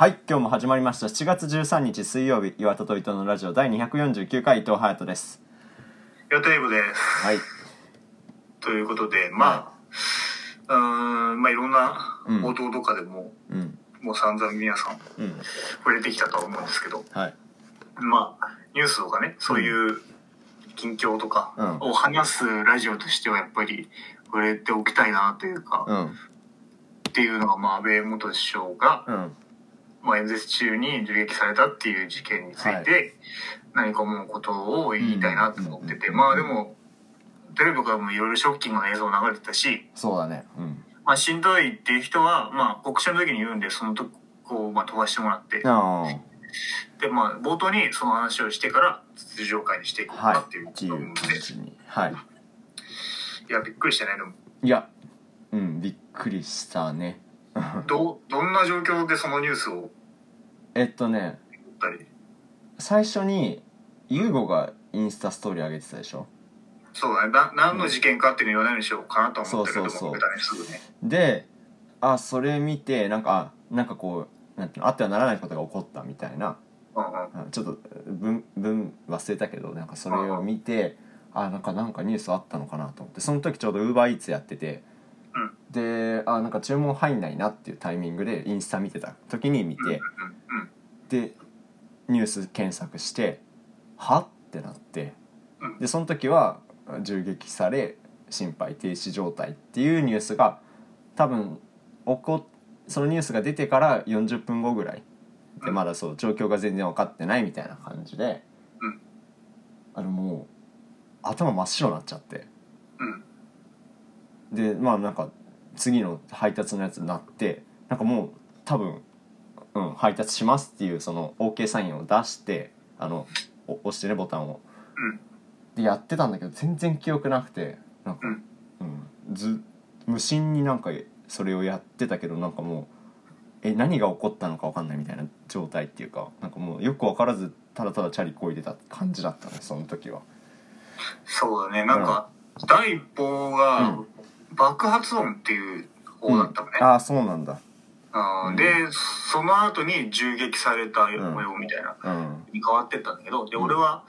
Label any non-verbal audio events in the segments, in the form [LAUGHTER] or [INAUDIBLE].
はい今日も始まりました。7月13日水曜日岩田と伊藤のラジオ第249回伊藤隼人です。予定部です。はい。ということで、まあ、うーん、まあいろんなうん。報道とかでも、うん。もう散々皆さんうん。触れてきたとは思うんですけど、はい。まあ、ニュースとかね、そういう近況とかうん。を話すラジオとしてはやっぱり触れておきたいなというか、うん。っていうのが、まあ安倍元首相が、うんまあ演説中に銃撃されたっていう事件について、何か思うことを言いたいなと思ってて、うんまあでも、テレビとかもいろいろショッキングな映像流れてたし、そうだね。うん。まあ、しんどいっていう人は、まあ、国試の時に言うんで、そのとこを、まあ、飛ばしてもらって、あで、まあ、冒頭にその話をしてから、通常会にしていこうあはい。かっていうこと思うんで、感じに。はい。いや、びっくりしたね。でも、いや。うんびっくりしたねどう、どんな状況でそのニュースを？えっとね最初にユーゴがインスタストーリー上げてたでしょ？そうだね、な何の事件かっていうのを言わないようにしようかなと思ったけど、そうそうそう。すぐね。であそれ見てなんかあなんかこうなんていうのあってはならないことが起こったみたいな。うんうん。あちょっと文文忘れたけどなんかそれを見てあなんかなんかニュースあったのかなと思って。その時ちょうどウーバーイーツやってて、うんであなんか注文入んないなっていうタイミングでインスタ見てた時に見て。でニュース検索しては？ってなってうん。でその時は銃撃され心肺停止状態っていうニュースが多分起こそのニュースが出てから40分後ぐらいでうん。まだそう状況が全然分かってないみたいな感じで、うん。あのもう頭真っ白になっちゃって。うん。でまあなんか次の配達のやつになってなんかもう多分、うん、配達しますっていうその OK サインを出してあのお押してねボタンを、うん。でやってたんだけど全然記憶なくてなんか、うん。うんず無心になんかそれをやってたけどなんかもうえ何が起こったのか分かんないみたいな状態っていうかなんかもうよく分からずただただチャリこいでた感じだったねその時は。そうだね、なんか、第一報がうん爆発音っていう方だったのね。ああそうなんだ。うん。で、その後に銃撃された模様みたいな、うん。に変わってったんだけど、で、うん俺は、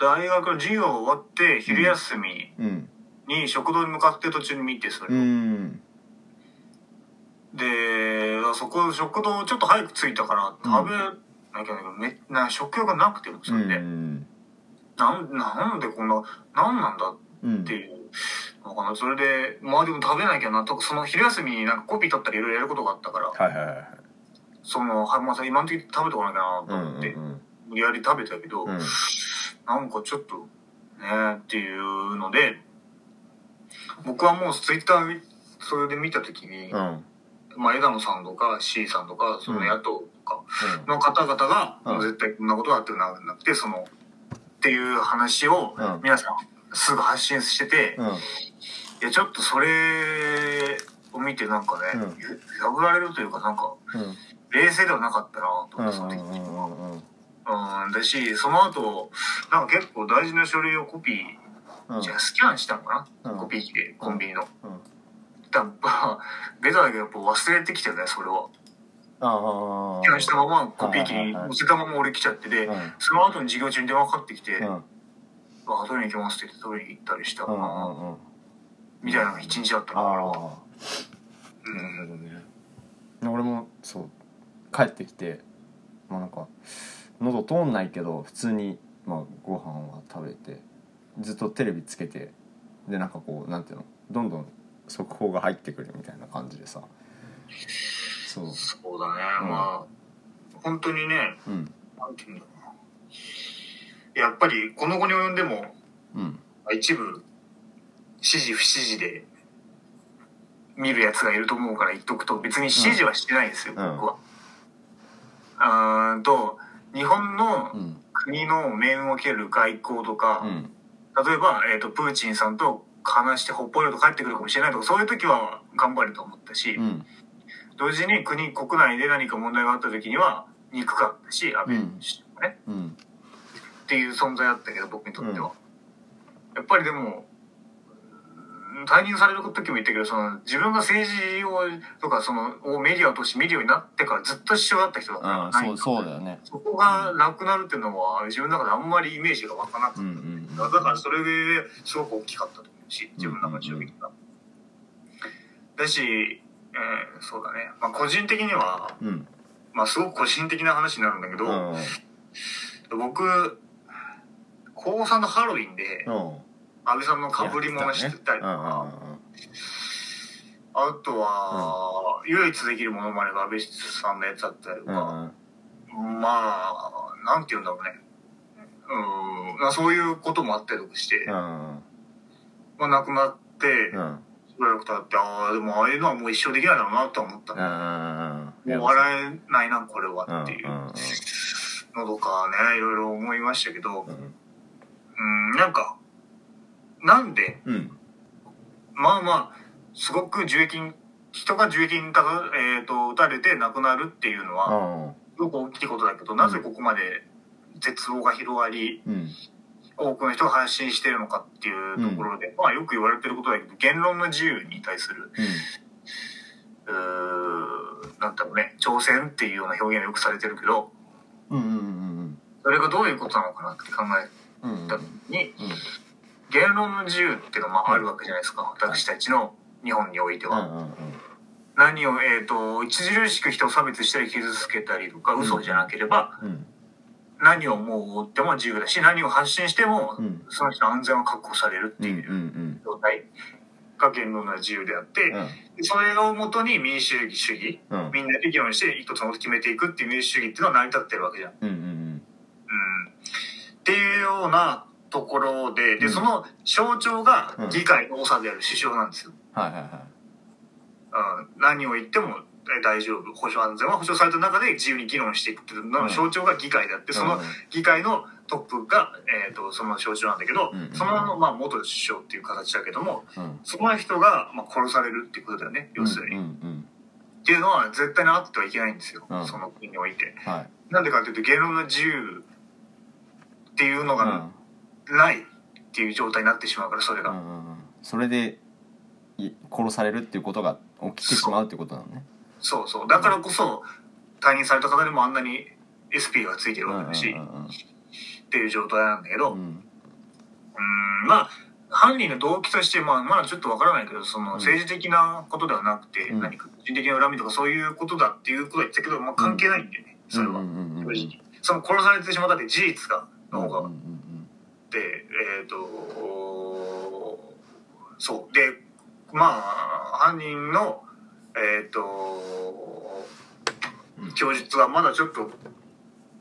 大学の授業終わって、昼休みうん。に食堂に向かって途中に見て、それを。うん。で、そこ、食堂ちょっと早く着いたから、食べなきゃいけど、めな食欲がなくても、それで、うん。なん、なんでこんな、なんなんだうんっていうのかな。それで、まあでも食べなきゃなとか、その昼休みになんかコピー取ったりいろいろやることがあったから、はいはいはい。その、はまあさ、今の時食べとかなきゃなと思って、うん無理やり食べたけど、うん。なんかちょっと、ねっていうので、僕はもうツイッターそれで見たときに、うん。うんまあ枝野さんとか C さんとか、その野党とかうん。の方々が、うん。もう絶対こんなことはあってななくて、その、っていう話をうん。皆さんすぐ発信してて、うんいや、ちょっとそれを見てなんかね、うん。破られるというかなんか、冷静ではなかったなとうん思って、その時うんうんうん。うん、だし、その後、なんか結構大事な書類をコピー、うん。じゃあスキャンしたのかな、うん。コピー機で、コンビニの。うん。だから [LAUGHS] ベタだけどやっぱ忘れてきてるね、それは。ああスキャンしたままコピー機に載せたまま俺来ちゃってで、うん。その後に授業中に電話かかってきて、うん。あ、取りに行きますって言って取りに行ったりしたかうんうな、んうんみたいなのが一日だったあから。あなるほどね。俺もそう帰ってきてまあなんか喉通んないけど普通にまあご飯は食べてずっとテレビつけてでなんかこうなんていうのどんどん速報が入ってくるみたいな感じでさ。そう。そうだね、うん。まあ、本当にね、うん。なんていうんだろうな。やっぱり、この後に及んでも、うん。一部、指示不指示で見るやつがいると思うから言っとくと、別に指示はしてないですよ、うん。僕は。あーんと、日本のうん。国の命運を受ける外交とか、うん。例えば、えっ、と、プーチンさんと話してほっぽりと帰ってくるかもしれないとか、そういう時は頑張ると思ったし、うん。同時に国、国内で何か問題があった時には、憎かったし、安倍首相もね、うん。っていう存在だったけど、僕にとっては。やっぱりでも、退任される時も言ったけど、その、自分が政治を、とか、その、をメディアを通して見るようになってからずっと一緒だった人だから、うんそうだよね。そこがなくなるっていうのは、自分の中であんまりイメージが湧かなくて、うんうんだからそれですごく大きかったと思うし、自分の中で衝撃が。だし、えーそうだね。まあ個人的には、うん。うんまあすごく個人的な話になるんだけど、うん。僕、高3のハロウィンで、うん安倍さんの被り物してたりとか、あとは、唯一できるモノマネが安倍さんのやつだったりとうんか、うん。まあ、なんて言うんだろうね。うん、まあそういうこともあったりとかして、うんまあ亡くなって、うん。しばらく経って、ああ、でもああいうのはもう一生できないだろうなとは思ったもう笑えないな、これはっていうのとかね、いろいろ思いましたけど、うん。うん、なんか、なんで、うん。まあまあ、すごく銃撃、人が銃撃にたか、えー、と撃たれて亡くなるっていうのは、うんすごく大きいことだけど、なぜここまで絶望が広がり、うん。多くの人が発信してるのかっていうところで、まあよく言われてることだけど、言論の自由に対する、うーなんだろうね、挑戦っていうような表現がよくされてるけど、うんうんうんそれがどういうことなのかなって考えうんうんた時に、言論の自由っていうのはまああるわけじゃないですか、私たちの日本においては。うんうん何を、えっ、と、著しく人を差別したり傷つけたりとか、嘘じゃなければ、うん。何を思っても自由だし、何を発信しても、うん。その人の安全は確保されるっていうん状態。が言論の自由であって、うん。でそれをもとに民主主義主義、うん。みんなで議論して一つのこと決めていくっていう民主主義っていうのは成り立ってるわけじゃん。うんうん。うん。っていうようなところで、で、うん。その象徴が議会の長である首相なんですよ。はいはいはうん、何を言ってもえ大丈夫。保障安全は保障された中で自由に議論していくのの象徴が議会であって、いその議会のトップが、えー、とその象徴なんだけど、うん。その、まあ、元首相っていう形だけどもうん。その人が、まあ、殺されるっていうことだよね要するに、うんっうん。ていうのは絶対にあってはいけないんですよ、うん。その国において。はい。なんでかっていうと言論の自由っていうのがうんないっていう状態になってしまうからそれが。うんうんうん。それでい殺されるっていうことが起きてしまうっていうことなのね。そうそう。だからこそ退任された方でもあんなに SP がついてるわけだし、うんうんっていう状態なんだけど、ううん。ーんまあ犯人の動機として、まあ、まだちょっとわからないけどそのうん。政治的なことではなくて、うん。何か個人的な恨みとかそういうことだっていうことは言ってたけど、まあ、関係ないんだよね、それは、うんうんうんその殺されてしまったって事実がの方がえっ、とそう。でまあ犯人のえっ、とうん供述はまだちょっと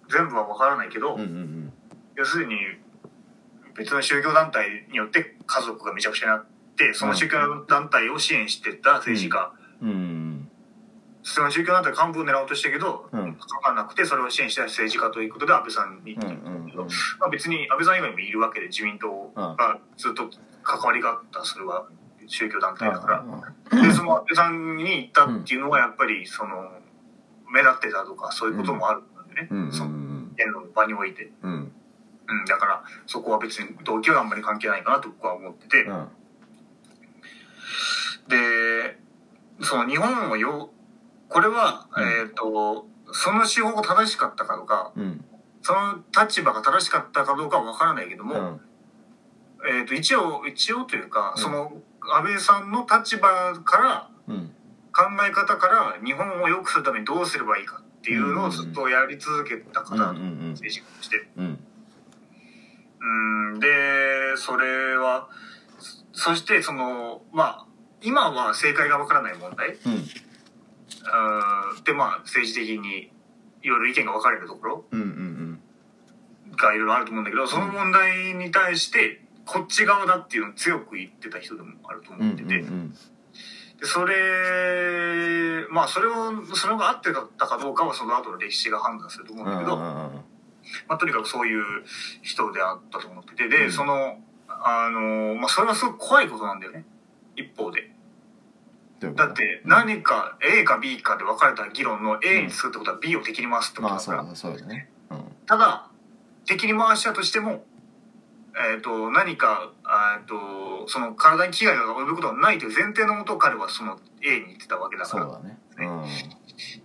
全部はわからないけど、うんうんうん。要するに別の宗教団体によって家族がめちゃくちゃになってその宗教団体を支援してた政治家、うん。うんその宗教団体幹部を狙おうとしたけど、うん。分からなくてそれを支援した政治家ということで安倍さんにうんうんうん。まあ、別に安倍さん以外にもいるわけで自民党がずっと関わりがあったそれは宗教団体だから。でその安倍さんに行ったっていうのはやっぱりその目立ってたとかそういうこともあるんだよね、うん。うんその言論の場において、うん。うん、だからそこは別に動機はあんまり関係ないかなと僕は思ってて、うん。でその日本をよこれは、うん。えっ、とその手法が正しかったかとかうん。その立場が正しかったかどうかは分からないけども、うん。えっ、と一応一応というか、うん。その安倍さんの立場からうん。考え方から日本を良くするためにどうすればいいかっていうのをずっとやり続けた方、政治家として。うん。うん。でそれはそそしてそのまあ今は正解がわからない問題。うんうんでまあ政治的にいろいろ意見が分かれるところうんうんがいろいろあると思うんだけどその問題に対してこっち側だっていうのを強く言ってた人でもあるとうんうん思ってて、うんでそれまあそれをそれが合ってたかどうかはその後の歴史が判断すると思うんだけど、まあ、とにかくそういう人であったと思っててで、うん。そのあのまあそれはすごく怖いことなんだよね。一方でだって何か A か B かで分かれた議論の A にするってことは B を敵に回すってことだから、まあそうだね。うん。ただ敵に回したとしても、えー、と何かあーっとその体に危害が及ぶことはないという前提のもと彼はその A に行ってたわけだから。そうだね。うん。っ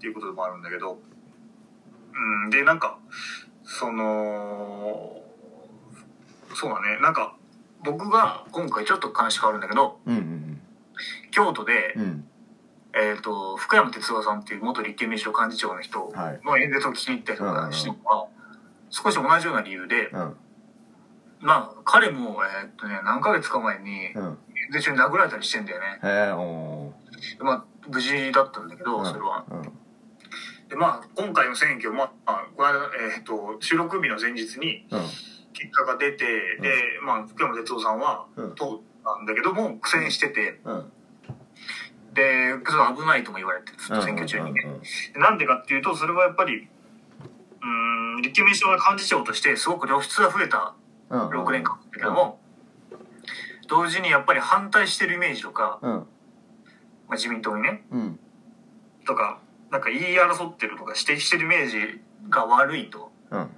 ていうことでもあるんだけど、うん、で、なんか、その、そうだね、なんか、僕が今回ちょっと話変わるんだけど、うんうん京都で、うん。うんえっ、と、福山哲夫さんっていう元立憲民主党幹事長の人はい。の演説を聞きに行ったりとかしてるのは、少し同じような理由で、うん。まあ、彼も、えっ、とね、何ヶ月か前に、うん。演説中に殴られたりしてんだよね。へえおまあ、無事だったんだけど、ーそれは。うん。で、まあ、今回の選挙、まあ、この間、えっ、と、収録日の前日に、うん。結果が出て、うん。で、まあ、福山哲夫さんはうん。通ったんだけども、苦戦してて、うん。で、ちょっと危ないとも言われてる、ずっと選挙中にね。でなんでかっていうと、それはやっぱり、うーん、立憲民主党の幹事長として、すごく露出が増えたうんうん6年間だけども、同時にやっぱり反対してるイメージとか、うん。まあ、自民党にね、うん。とか、なんか言い争ってるとか指摘してるイメージが悪いと。うん。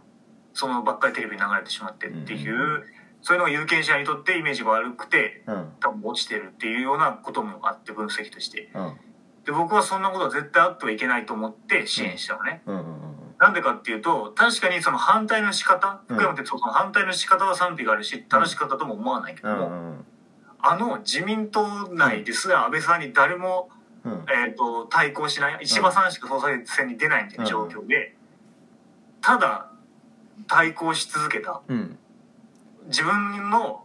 そのばっかりテレビに流れてしまってっていう、うんそういうのが有権者にとってイメージが悪くてうん。多分落ちてるっていうようなこともあって分析として。うん。で僕はそんなことは絶対あってはいけないと思って支援したのね、うんうんなんでかっていうと確かにその反対の仕方うん福山哲夫さんの反対の仕方は賛否があるし正しかったとも思わないけうども、んうんあの自民党内ですら安倍さんに誰も、うん。えー、と対抗しない石破さんしか総裁選に出ないみたいな状況で、ただ対抗し続けた。うん自分の、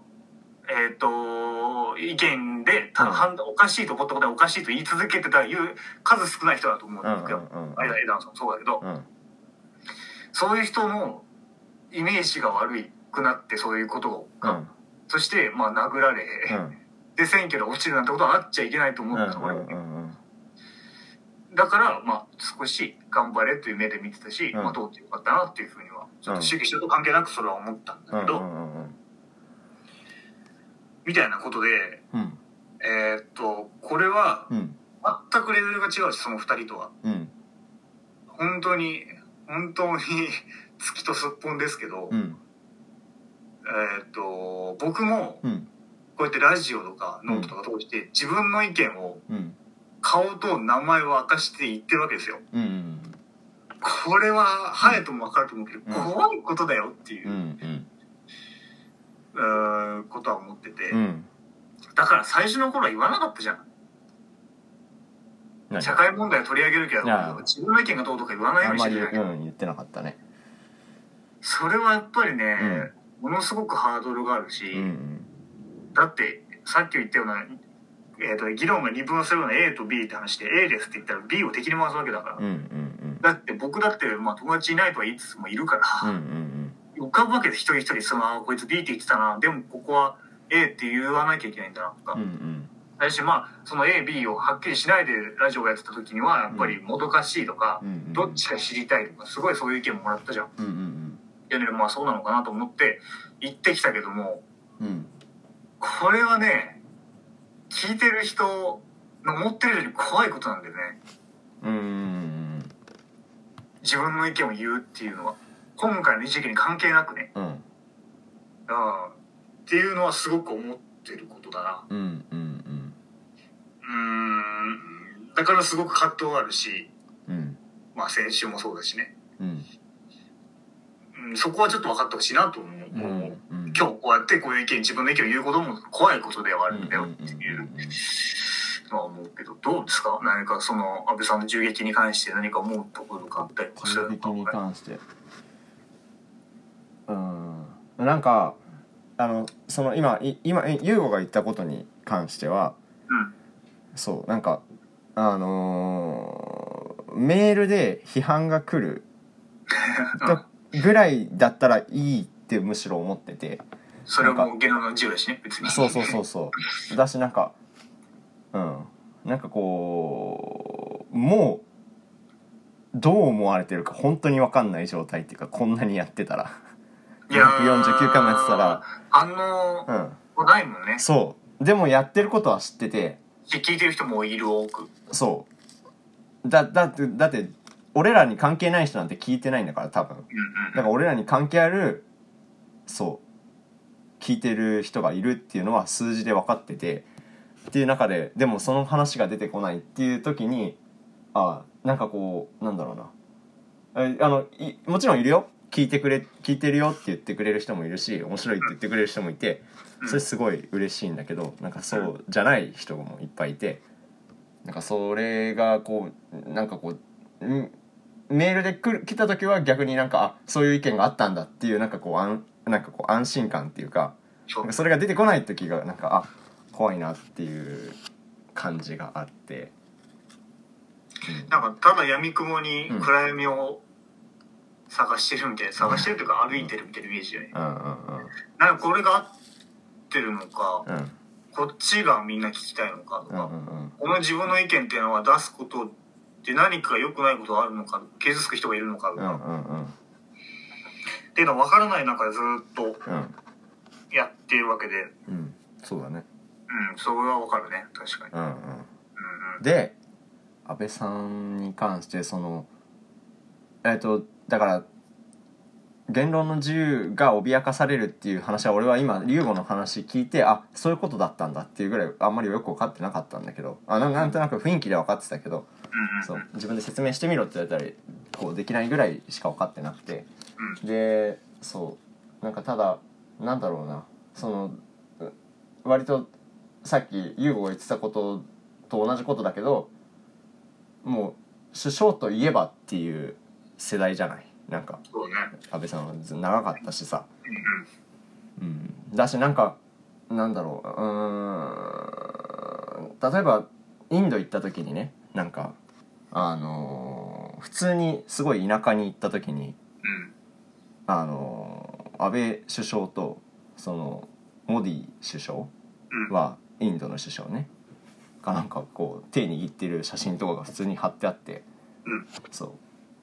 えっ、と、意見で、たうん。判断おかしいと思ったことはおかしいと言い続けてたいう数少ない人だと思うんうんですよ。うん。間枝野さんもそうだけど、うん。そういう人のイメージが悪くなってそういうことが、うん。そして、まあ殴られ、うん。で選挙で落ちるなんてことはあっちゃいけないと思ううんんです、俺はうんうんだから、まあ少し頑張れという目で見てたし、うん。まあ通ってよかったなっていうふうには、ちょっと主義主義と関係なくそれは思ったんだけど、みたいなことで、うん。えーっと、これは、うん。全くレベルが違うしその二人とは。うん。本当に本当に [LAUGHS] 月とすっぽんですけど、うん。えーっと僕もうん。こうやってラジオとかノートとか通して自分の意見をうん顔と名前を明かして言ってるわけですよ。うんこれはハヤトも分かると思うけど、うん。怖いことだよっていうう、んうーんことは思ってて、うん。だから最初の頃は言わなかったじゃん。何社会問題を取り上げるけど自分の意見がどうとか言わないようんにしてるじゃんうん言ってなかったね。それはやっぱりね、ものすごくハードルがあるし、うん。だってさっき言ったような、えー、と議論が二分するような A と B って話で A ですって言ったら B を敵に回すわけだから、うんうんうん。だって僕だって、まあ、友達いないとは言いつつもいるから、うんうん浮かぶわけで一人一人。そのあこいつ B って言ってたな。でもここは A って言わなきゃいけないんだなとか、うんうん。だしまあその AB をはっきりしないでラジオをやってた時にはやっぱりもどかしいとか、うんうんどっちか知りたいとかすごいそういう意見ももらったじゃん。うんうんいやねまあそうなのかなと思って行ってきたけどもうんうん。これはね聞いてる人の思ってるより怖いことなんだよね。うん。うん自分の意見を言うっていうのは。今回の事件に関係なくね。うん。うんっていうのはすごく思ってることだな。うんうんうん。うーん。だからすごく葛藤があるし。うん。まあ先週もそうだしね、うん。うん、そこはちょっと分かってほしいなと思う。うん今日こうやってこういう意見自分の意見を言うことも怖いことではあるんだよっていうのは思うけどどうですか？何かその安倍さんの銃撃に関して何か思うところとかあったりとかするのか。銃撃に関して。うん。なんかあのその今い今優吾が言ったことに関してはうん。そうなんかあのーメールで批判が来る [LAUGHS] とぐらいだったらいいってむしろ思ってて。それはもう言論の自由だしね別に。そうそうそうそう。だしなんかうん。なんかこうもうどう思われてるか本当に分かんない状態っていうかこんなにやってたら。いやー249回もやってたら。反応うん。もないもんね。そう。でもやってることは知ってて。し聞いてる人もいる多く。そう。だだってだって俺らに関係ない人なんて聞いてないんだから多分。うんうん。だから俺らに関係あるそう聞いてる人がいるっていうのは数字で分かっててっていう中ででもその話が出てこないっていう時にあなんかこうなんだろうな。あのいもちろんいるよ。聞いてくれ聞いてるよって言ってくれる人もいるし面白いって言ってくれる人もいてそれすごい嬉しいんだけどなんかそうじゃない人もいっぱいいてなんかそれがこうなんかこうメールで来る来た時は逆になんかあそういう意見があったんだっていうなんかこう安なんかこう安心感っていうかかそれが出てこない時がなんかあ怖いなっていう感じがあって、なんかただ闇雲に暗闇を探してるみたいな、探してるというか歩いてるみたいなイメージだよね。うん、うんうん。なんかこれが合ってるのか、うん。うんこっちがみんな聞きたいのかとか、うんうんうん。この自分の意見っていうのは出すことって何か良くないことがあるのか、傷つく人がいるのかとか、うんうんうんっていうのは分からない中でずっとうん。やっているわけで、うん。そうだね。うん、それは分かるね、確かに。うんうん。うんうん。で安倍さんに関してそのえっ、とだから言論の自由が脅かされるっていう話は俺は今龍吾の話聞いてあそういうことだったんだっていうぐらいあんまりよく分かってなかったんだけど。あななんとなく雰囲気で分かってたけど。うんうんそう。自分で説明してみろって言われたらこうできないぐらいしか分かってなくて。でそう。なんかただなんだろうな。そのう割とさっき優吾が言ってたことと同じことだけどもう首相といえばっていう世代じゃない？なんか。安倍さんはず長かったしさ、うん。だしなんかなんだろう。うーん。例えばインド行った時にねなんかあのー普通にすごい田舎に行った時にうん。あの安倍首相とそのモディ首相うん。はインドの首相ねがなんかこう手握ってる写真とかが普通に貼ってあってうん。そ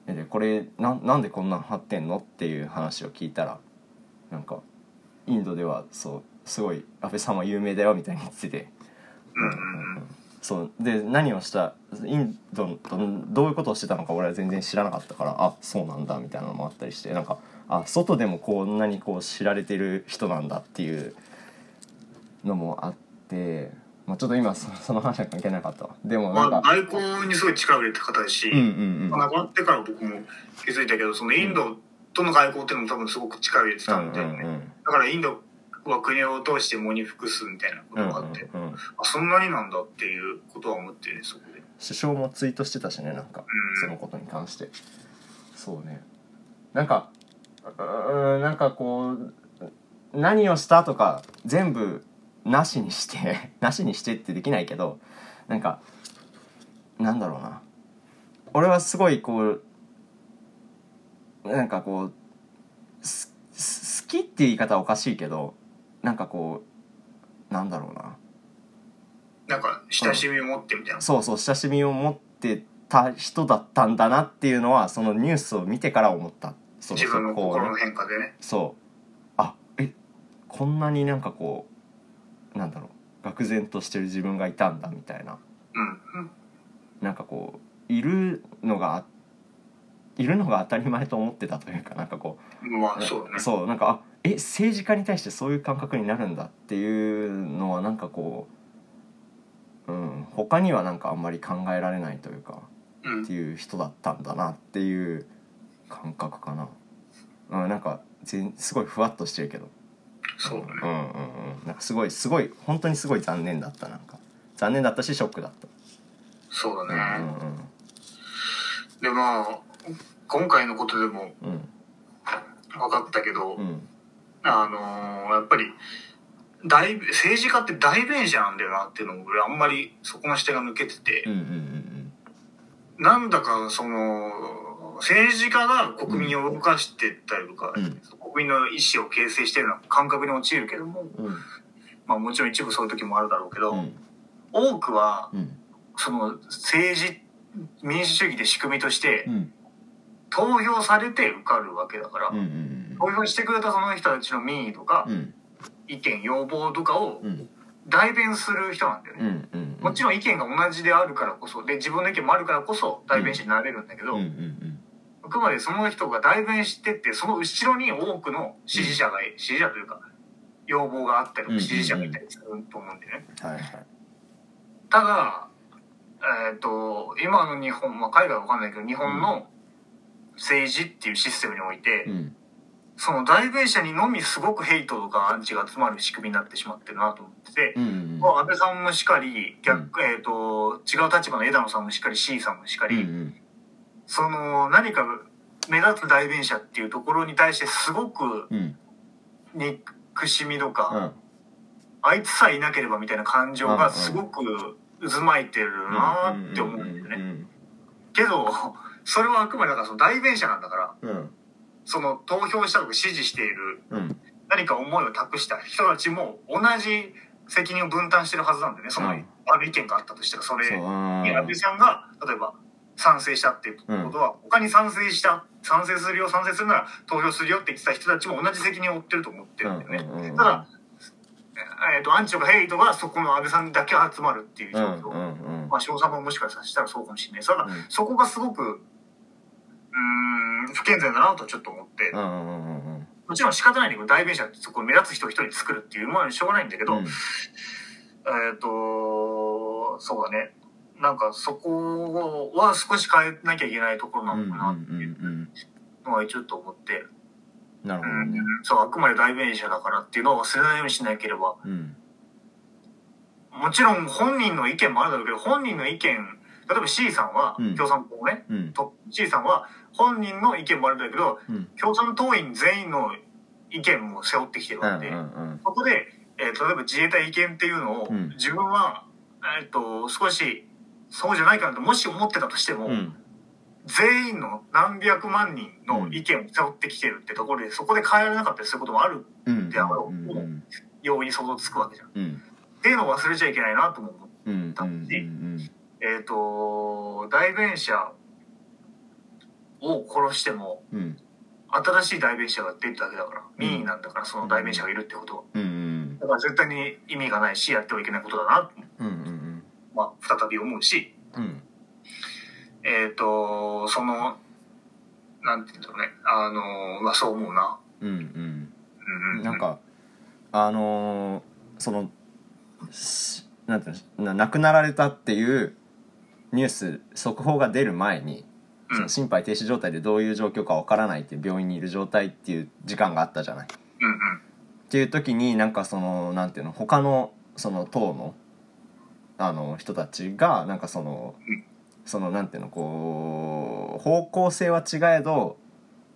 うででこれななんでこんなん貼ってんのっていう話を聞いたらなんかインドではそうすごい安倍さんは有名だよみたいに言っててうんうんうん。そうで何をしたインドとどういうことをしてたのか俺は全然知らなかったからあそうなんだみたいなのもあったりしてなんかあ外でもこんなにこう知られてる人なんだっていうのもあって、まあ、ちょっと今そその話は関係なかったわ。でもなんまあ、か、外交にすごい力を入れた方ですし、うんうんうん。まあ亡くなってから僕も気づいたけど、そのインドとの外交っていうのも多分すごく力を入れてたんで、うんうんうん。だからインドは国を通して喪に服すみたいなこうんとがあって、うんうんあそんなになんだっていうことは思ってね、そこで。首相もツイートしてたしねなんかうん。そのことに関して。そうね。なんかうーんなんかこう何をしたとか全部なしにして [LAUGHS] なしにしてってできないけどなんかなんだろうな。俺はすごいこうなんかこう好きっていう言い方はおかしいけどなんかこうなんだろうななんか、親しみを持ってみたいな。そうそう親しみを持ってた人だったんだなっていうのはそのニュースを見てから思ったそ自分の心のね変化でね。そうあえこんなになんかこうなんだろう愕然としてる自分がいたんだみたいなうん。うん。なんかこういるのがいるのが当たり前と思ってたというかなんかこまあ、うそうだね。そうなんかあえ政治家に対してそういう感覚になるんだっていうのはなんかこう、うん、他にはなんかあんまり考えられないというかうん。って。いう人だったんだなっていう感覚かな、うん、なんか全すごいふわっとしてるけど。そうだね。うんうんうん。なんかすごいすごい本当にすごい残念だったなんか。残念だったしショックだった。そうだうんね。で、まあ、今回のことでもうんうん。分かったけど、うんあのーやっぱり、大、政治家って代弁者なんだよなっていうのも俺あんまりそこの視点が抜けてて。なんだかその、政治家が国民を動かしてったりとか、うん。国民の意思を形成してるような感覚に陥るけども、うん。まあもちろん一部そういう時もあるだろうけど、うん。多くは、うん。その政治、民主主義で仕組みとしてうん投票されて受かるわけだから、うんうん投票してくれたその人たちの民意とか、うん。意見、要望とかをうん。代弁する人なんだようんね。うん。もちろん意見が同じであるからこそ、で、自分の意見もあるからこそ代弁者になれるんだけど、うんうんあくまでその人が代弁してって、その後ろに多くの支持者が、支持者というか、要望があったりとか支持者がいたりすると思うんだよね。はいはい。ただ、えっ、と、今の日本、まあ、海外はわかんないけど、日本の政治っていうシステムにおいて、うん。その代弁者にのみすごくヘイトとかアンチが集まる仕組みになってしまってるなと思ってて、うんまあ安倍さんもしっかり、逆、えっ、と、違う立場の枝野さんもしっかり C さんもしっかり、うんうん。その何か目立つ代弁者っていうところに対してすごくうん。憎しみとうか、ん。あいつさえいなければみたいな感情がすごく渦巻いてるなって思うんだよね。けど、それはあくまでだからその代弁者なんだから、うんその投票したとか支持しているうん何か思いを託した人たちも同じ責任を分担してるはずなんだよね。その、うんある意見があったとしたら、それに安倍さんが、例えば、賛成したっていうことは、他に賛成した、賛成するよ、賛成するなら投票するよって言ってた人たちも同じ責任を負ってると思ってるんだよね。ただ、えっ、と、アンチとかヘイトがそこの安倍さんだけ集まるっていう状況。まあ、翔さんももしかしたらそうかもしれない。ただ、うんそこがすごく、うーん、不健全だなとちょっと思って、うんうんうんうんもちろん仕方ないんだけど、代弁者ってそこ目立つ人を一人作るっていう、まあ、しょうがないんだけど、うん。えっ、と、そうだね。なんかそこは少し変えなきゃいけないところなのかなっていううんのはちょっと思って、なるほうん。どねそう、あくまで代弁者だからっていうのを忘れないようにしなければ、うん。もちろん本人の意見もあるだろうけど、本人の意見、例えば C さんは、うん。共産党ね、うん。と C さんは本人の意見もあるんだけど、うん。共産党員全員の意見も背負ってきてるうんわけで、うんそこで、えー例えば自衛隊意見っていうのを、うん。自分は、えっと少しそうじゃないかなともし思ってたとしても、うん。全員の何百万人の意見を背負ってきてるってところで、そこで変えられなかったりすることもあるうんであろううんうん。ように想像つくわけじゃん。っうん。ていうのを忘れちゃいけないなとも思う。うんうんうんえっ、と代弁者を殺してもうん。新しい代弁者が出るだけだから民意なんだからその代弁者がいるってことは。うんうん。だから絶対に意味がないしやってはいけないことだな。と、うんうん。まあ、再び思うし、うん。えっ、とそのなんていうんだろうね。あのまあそう思うな。うんうん。うんうん。なんかあのーそのしなんていうのな亡くなられたっていうニュース速報が出る前にうんその心肺停止状態でどういう状況かわからないっていう病院にいる状態っていう時間があったじゃない。うんうん。っていう時になんかそのなんていうの他のその党のあの人たちがなんかそのうん。そのなんていうのこう方向性は違えど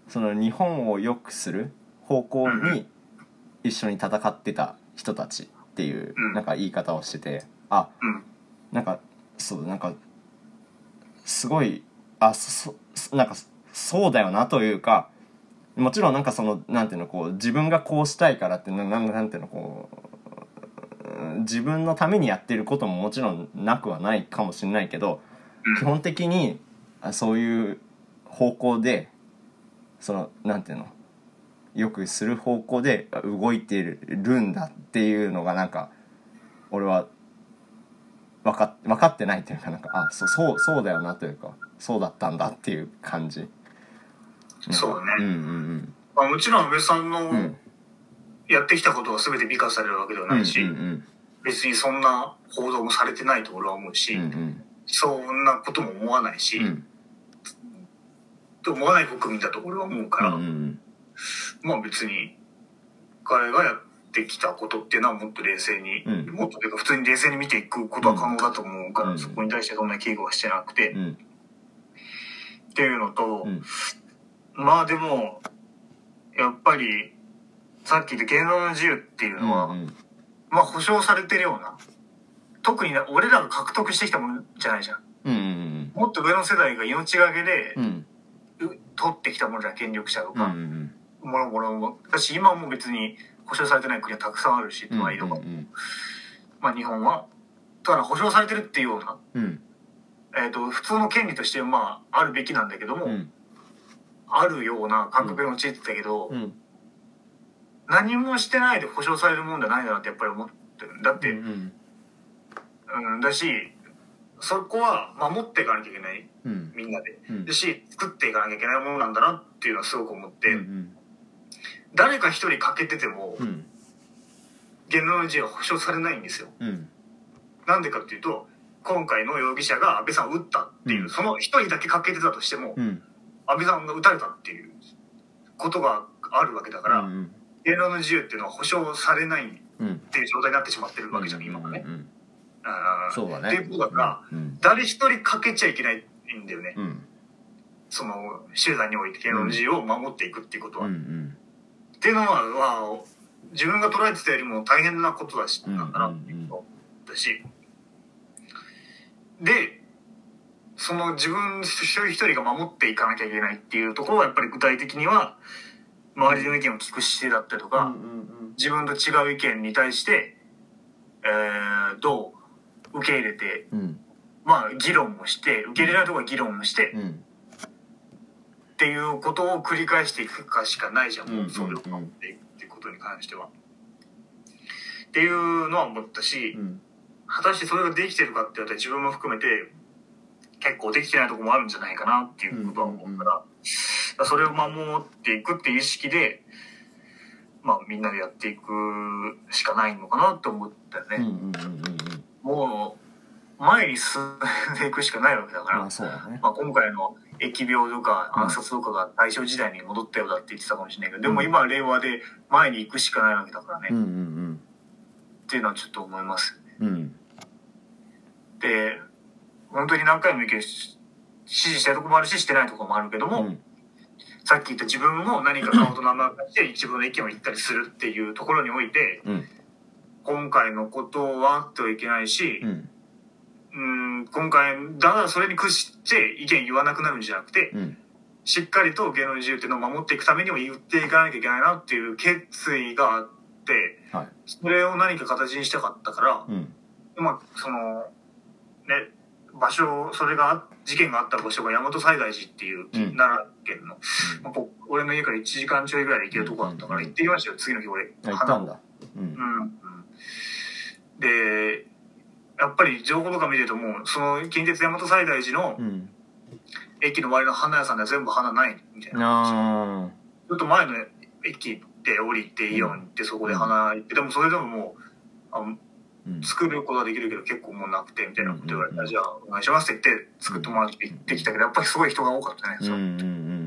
その日本を良くする方向に一緒に戦ってた人たちっていううん。なんか言い方をしててあうん。なんかそうなんかすごいあそそなんかそうだよなというかもちろんなんかそのなんていうのこう自分がこうしたいからってななんなんていうのこううん自分のためにやってることももちろんなくはないかもしれないけど基本的にあそういう方向でそのなんていうのよくする方向であ動いてるんだっていうのがなんか俺は分かっ分かってないというかなんかあそうそうそうだよなというかそうだったんだっていう感じ。そうね。うんうんまあ、もちろん安倍さんうんうのん。やってきたことが全て美化されるわけではうんうんないし、うん。別にそんな報道もされてないと俺は思うし、うんうん。そんなことも思わないし、うん。と思わない国民だと俺は思うから、うんうんまあ別に彼がやってきたことっていうのはもっと冷静に、うん。もっとというか普通に冷静に見ていくことは可能だと思うから、うん。そこに対してそんな危惧はしてなくて、っうん。ていうのと、うん。まあでもやっぱりさっき言った言論の自由っていうのは、うんまあ保障されてるような特にな俺らが獲得してきたものじゃないじゃん。うんうんもっと上の世代が命がけでうん。うんう取ってきたものじゃん権力者とうんうか、ん。もろもろもだし今も別に保障されてない国はたくさんあるし、うんまあいろはうんまあ日本は。だから保障されてるっていうような、うん。えー、と普通の権利としてまああるべきなんだけども、うん。あるような感覚に陥ってたけど、うん。何もしてないで保障されるもんじゃないなってやっぱり思ってるだって、うんうん、だしそこは守っていかなきゃいけない。うん。みんなで。うん。だし作っていかなきゃいけないものなんだなっていうのはすごく思って、うん誰か一人欠けてても、うん。言論の自由は保障されないんですよ。うん。なんでかっていうと今回の容疑者が安倍さんを撃ったっていう、うん。その一人だけ欠けてたとしても、うん。安倍さんが撃たれたっていうことがあるわけだから、うん言論の自由っていうのは保障されないっうん。ていう状態になってしまってるわけじゃん、今はね。うんそうだね。っていうことだから、うん。誰一人欠けちゃいけないんだよね。うん。その集団において言論の自由を守っていくっていうことは。うんうんっていうのは、は自分が捉えてたよりも大変なことだし、うんなんだなっていうことだし。で、その自分一人一人が守っていかなきゃいけないっていうところはやっぱり具体的には周りの意見を聞く姿勢だったりとか、自分と違う意見に対して、えー、どう受け入れて、うん。まあ議論をして、受け入れられるところは議論をして、うんっていうことを繰り返していくかしかないじゃん、うんそれを守っていくっていうことに関しては。っていうのは思ったし、うん。果たしてそれができてるかって言われたら自分も含めて結構できてないところもあるんじゃないかなっていうことは思うから,、だからそれを守っていくっていう意識で、まあみんなでやっていくしかないのかなって思ったよね。うんうんうんうん。もう前に進んでいくしかないわけだから、まあね。まあ、今回の疫病とかうん。暗殺とかが大正時代に戻ったようだって言ってたかもしれないけど、でも今は令和で前に行くしかないわけだからね、うんっうん。ていうのはちょっと思います。うんうん。で、本当に何回も言うけど、し支持したいところもあるし、してないところもあるけども、うん。さっき言った自分も何か顔と名前を出して一部の意見を言ったりするっていうところにおいて、うん。今回のことはあってはいけないし、うんうん、今回、だからそれに屈して意見言わなくなるんじゃなくて、うんしっかりと芸能自由っていうのを守っていくためにも言っていかなきゃいけないなっていう決意があって、はいそれを何か形にしたかったから、うんまあ、その、ね、場所、それがあ、事件があった場所が大和西大寺っていう、うん奈良県の、まあ、こ俺の家から1時間ちょいぐらいで行けるとこだったからうん行ってきましたよ、次の日俺。あ行ったんだうんうん。うん。で、やっぱり情報とか見てるともう、その近鉄大和西大寺のうん。駅の周りの花屋さんでは全部花ないみたいな。あちょっと前の駅で降りてイオン行ってそこで花行って、でもそれでももう、あ作ることはできるけど結構もうなくてみたいなこと言われたら、うん。じゃあお願いしますって言って作ってもらって行ってきたけど、やっぱりすごい人が多かったね。そう。うんうんう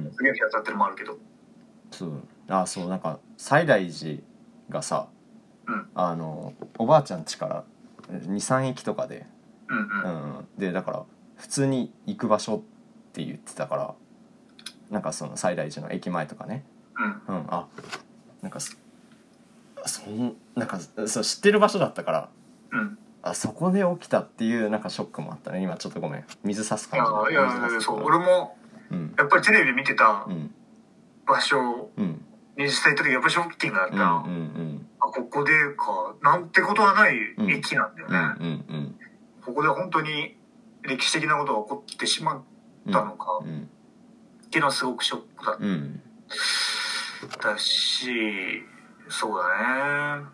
ん。次の日当たってるのもあるけど。そう。あそう。なんか西大寺がさ、うん。あのおばあちゃん家から23駅とかで、うんうん。うん、でだから普通に行く場所って言ってたから。なんかその西大寺の駅前とかね。うん。うん。あなんかそそんなんかそう知ってる場所だったから。うん。あそこで起きたっていうなんかショックもあったね。今ちょっとごめん。水差すいや感じいやいや、そう、俺もうん。やっぱりテレビで見てたうん。場所うん。に実際行った時やっぱりショッキングだった。な。うんうんうん。あ、ここでか、なんてことはない駅なんだようんね。うんここで本当に歴史的なことが起こってしまうんったのか、うんっていうのはすごくショックだっうんたし、そうだね。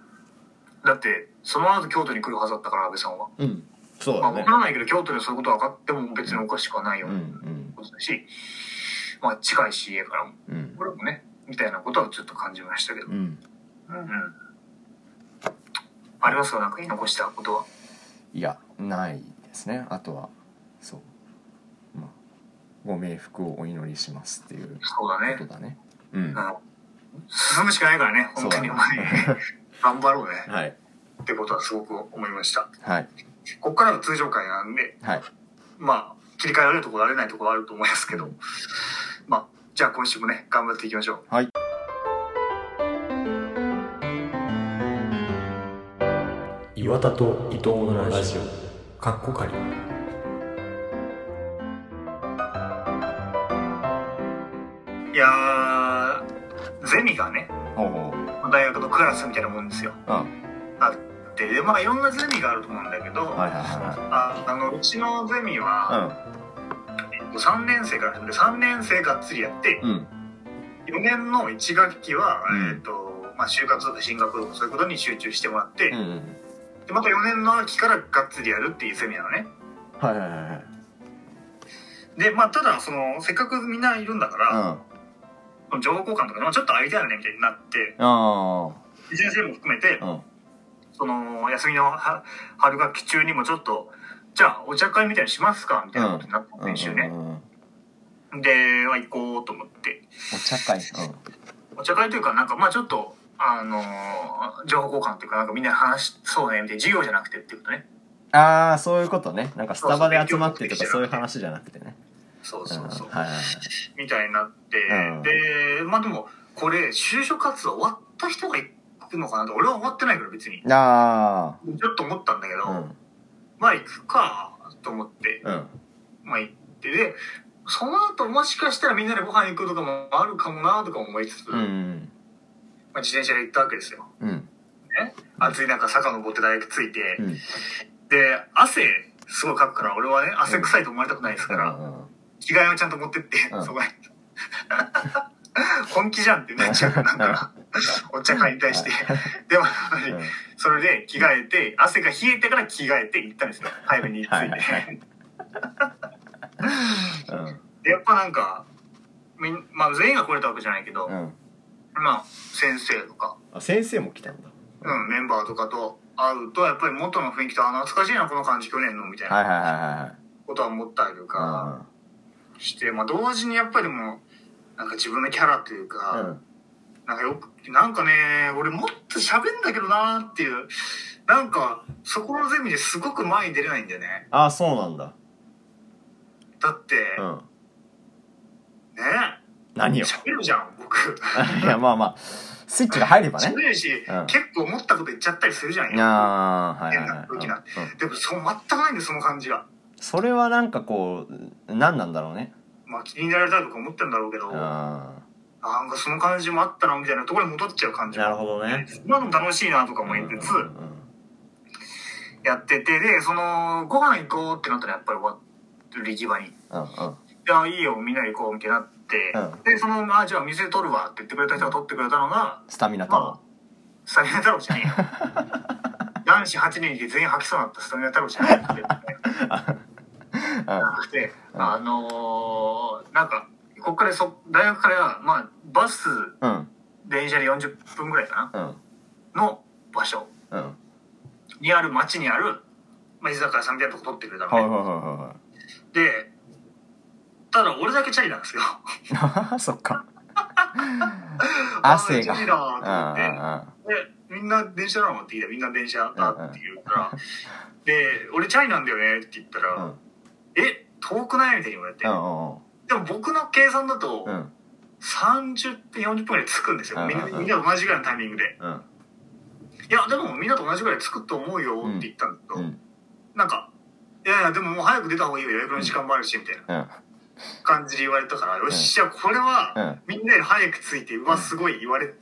だって、その後京都に来るはずだったから、安倍さんは。うんそうまあ、だねわからないけど、京都でそういうこと分かっても別におかしくはないよううんなうんことだし、まあ、近いし、家からも。うん俺もね、みたいなことはちょっと感じましたけど。うんうんうん。あります？かなんか言い残したことは？いやないですねあとはそうまあご冥福をお祈りしますっていうそうだねこ。とだねうんうん進むしかないからね、本当に。お前 [LAUGHS] 頑張ろうね。はいってことはすごく思いました。はいここからが通常回なんで、はいまあ、切り替えられるところ、られないところあると思いますけど、まあ、じゃあ今週もね、頑張っていきましょう。はい岩田と伊藤のラジオ。かっこかりいやー、ゼミがね、ほうほう。大学のクラスみたいなもんですよ。うん。はあって、で、まあ、いろんなゼミがあると思うんだけど、いはいはああの、うちのゼミいは、はえっと3年生から始めて、3年生がっつりやってい、うん。うん4年の1学期は、うん。えっと、まあ、就活とか進学とかそういうことに集中してもらって、うんうんでまた4年の秋からがっつりやるっていうゼミなのね。はいはいはいはい。で、まあ、ただ、その、せっかくみんないるんだから、うん。情報交換とかでもちょっと会いたいよねみたいになって、あ先生も含めて、あうん。その休みのは春学期中にもちょっとじゃあお茶会みたいにしますかみたいなことになった先週ね、うんうんうんで、まあ、行こうと思って。お茶会。お茶会というかなんかまあちょっとあのー情報交換というかなんかみんなで話しそうねみたいな授業じゃなくてっていうことね。うんああそういうことね。なんかスタバで集まってとかそういう話じゃなくてね。そうそうそう、ん。はいみたいになって、うん。でまあでもこれ就職活動終わった人が行くのかなと俺は終わってないから別に。あちょっと思ったんだけど、あうん。まあ行くかと思ってうん。まあ行ってでその後もしかしたらみんなでご飯行くとかもあるかもなとか思いつつ、うんうんまあ、自転車で行ったわけですよ。うん。ね、暑い中坂登って大学着いて、うん。で汗すごいかくから俺はね汗臭いと思われたくないですから、うん着替えをちゃんと持ってって、うん。そこへ。[LAUGHS] 本気じゃんってなっちゃうなんかお茶会に対して。でもやっぱりうん。それで着替えて汗が冷えてから着替えて行ったんですよ。早めに着いて、はいはい [LAUGHS] やっぱなんかまあ、全員が来れたわけじゃないけど、まあ先生とか、あ先生も来たんだ。うん、メンバーとかと会うとやっぱり元の雰囲気とあ懐かしいなこの感じ去年のみたいな。はいはいはいはいことは思ったりとはかして、まあ同時にやっぱりでもなんか自分のキャラといういか、うん。なんかよくなんかね俺もっと喋んだけどなーっていうなんかそこのゼミですごく前に出れないんだよね。あそうなんだ。だって、うん。ね何よ喋るじゃん。僕 [LAUGHS] いやまあまあ。スイッチが入ればね。喋るし、うん。結構思ったこと言っちゃったりするじゃんよいやーはいはいはい。でもそう全くないんだよその感じがそれはなんかこう何なんだろうね。まあ気になられたいとか思ってるんだろうけど、あなんかその感じもあったなみたいなところに戻っちゃう感じなるほどね。今のも楽しいなとかも言いつつやっててでそのご飯行こうってなったらやっぱり終わる際に。うんうん「いやいいよみんなで行こう」みたいになって、うんでその「あじゃあ店取るわ」って言ってくれた人が取ってくれたのがスタミナ太郎。スタミナ太郎じゃねえよ。[LAUGHS] 男子8人いて全員吐きそうになったスタミナ太郎じゃないってなくて、[LAUGHS] うん。あのーなんかここからそ大学からまあバスうん。電車で40分ぐらいかなうん。の場所うん。にある町にある、まあ、居酒屋さんみたいなとこ取ってくれたのね、はいはいはでただ俺だけチャリなんですよ。[LAUGHS] そっか。汗が。チャリだと思って。でみんな電車なのって言ったらみんな電車だって言うから、で俺チャリなんだよねって言ったら、うん。え遠くないみたいに言われて、うんうんでも僕の計算だと、うん。30分40分ぐらい着くんですよ。みんなうんうん。うんみんなと同じぐらいのタイミングで。うん。いやでもみんなと同じぐらい着くと思うよって言ったんだけど、うん。なんかいやいやでももう早く出た方がいいよ。予約の時間もあるしみたいな。うん感じで言われたから、よしじゃあこれは、うん。みんなより早く着いてうわすごい言われて、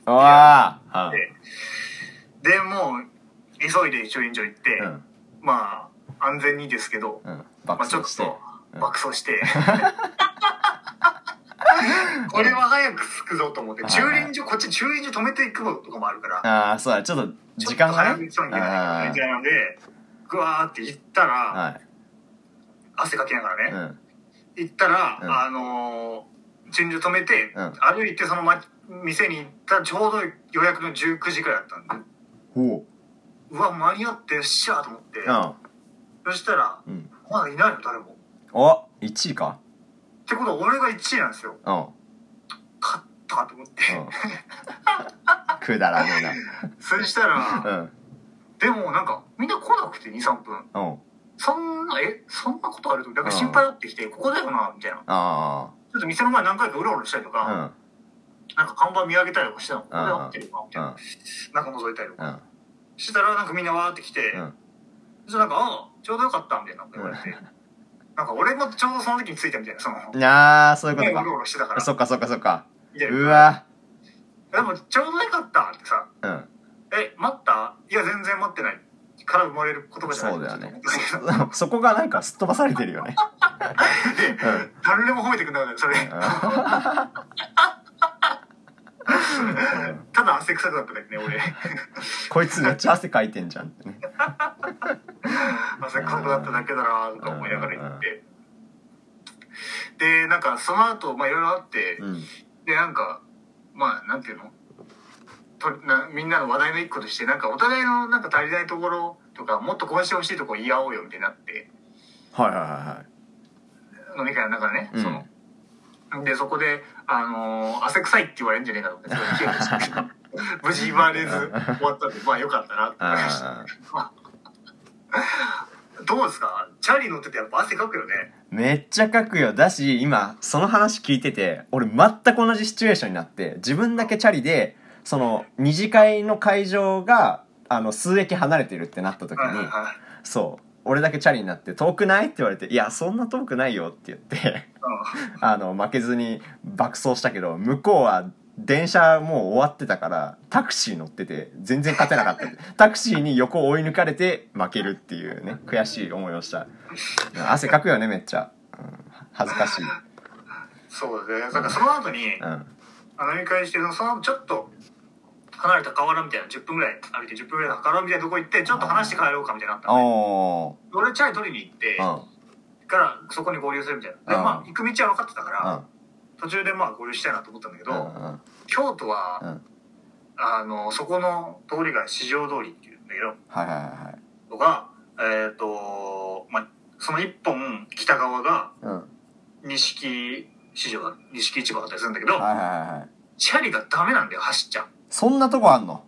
でもう急いで駐輪場行って、うん。まあ安全にですけど、うん。まあ、ちょっ爆走して。とうん。爆走して、[LAUGHS] これは早く着くぞと思って、はい駐輪場、こっち駐輪場止めていくとかもあるから、ああそうだちょっと時間がね。ちょっと早く行かなきゃいけないみたいなので、ぐわーって行ったら、はい。汗かきながらね、うん行ったら、うん。あのー、駐輪場止めて、うん。歩いてその、ま、店に行ったちょうど予約の19時くらいだったんで、ほう。わ、間に合ってよっしゃーと思って、ううん。そしたら、うん。まだいないの、誰も。お1位か。ってことは俺が1位なんですよ。うん。うん勝ったと思って。[LAUGHS] くだらねそしたら、えなうん。でもなんか、みんな来なくて2、3分。うんそんな、え、そんなことあると、なん。か心配になってきて、ここだよな、みたいな。あちょっと店の前何回かうろうろしたりとか、あうん。なんか看板見上げたりとかしてたの、ここで合ってるか、みたいうんな。なん。か覗いたりとか。うん。したら、なんかみんなわーって来て、うん。そなんか、ああ、ちょうどよかった、みたいなこと言われて。なんか俺もちょうどその時に着いたみたいな、その、ああそういうこねうろうとかろしてたから。そっかそっかそっか。うなわ。でもちょうどよかったってさ、うん。え、待った？いや、全然待ってない。から生まれる言葉じゃないそうだよね。[LAUGHS] そこがなんかすっ飛ばされてるよね。[LAUGHS] うん誰でも褒めてくんだから、それ。ただ汗臭くなっただけね、俺。こいつめっちゃ汗かいてんじゃんってね。汗臭くなっただけだなとか思いながら言って。で、なんかその後、まあいろいろあって、うん。で、なんか、まあなんていうの？となみんなの話題の一個としてなんかお互いのなんか足りないところとかもっとこうしてほしいところ言い合おうよみたいになってはいはいはいはい飲み会の中でね、うん。その。でそこで、あのー汗臭いって言われるんじゃねえかと思ってすごい [LAUGHS] 無事言われず終わったんでまあよかったなって。思いましたあどうですか？チャリ乗っててやっぱ汗かくよね。ーめっちゃ書くよ。だし今その話聞いてて俺全く同じシチュエーションになって自分だけチャリでその二次会の会場があの数駅離れてるってなった時にそう俺だけチャリになって遠くないって言われて「いやそんな遠くないよ」って言って [LAUGHS] あの負けずに爆走したけど向こうは電車もう終わってたからタクシー乗ってて全然勝てなかった。[LAUGHS] タクシーに横追い抜かれて負けるっていうね悔しい思いをした。汗かくよねめっちゃ、うん、恥ずかしい。そうだね。だからその後に、うん。あの飲み会してそのちょっと離れた河原みたいな10分ぐらい歩いて10分ぐらいの河原みたいなとこ行ってちょっと話して帰ろうかみたいになったのね。お俺チャリ取りに行ってからそこに合流するみたいな。でうん。まあ行く道は分かってたから、うん。途中でまあ合流したいなと思ったんだけど、京都は、うん。あのそこの通りが四条通りっていうんだけどはいはいはいのがえっ、とまあその一本北側がうん。錦市場が錦市場だったりするんだけど、チャリがダメなんだよ走っちゃうそんなとこあんの？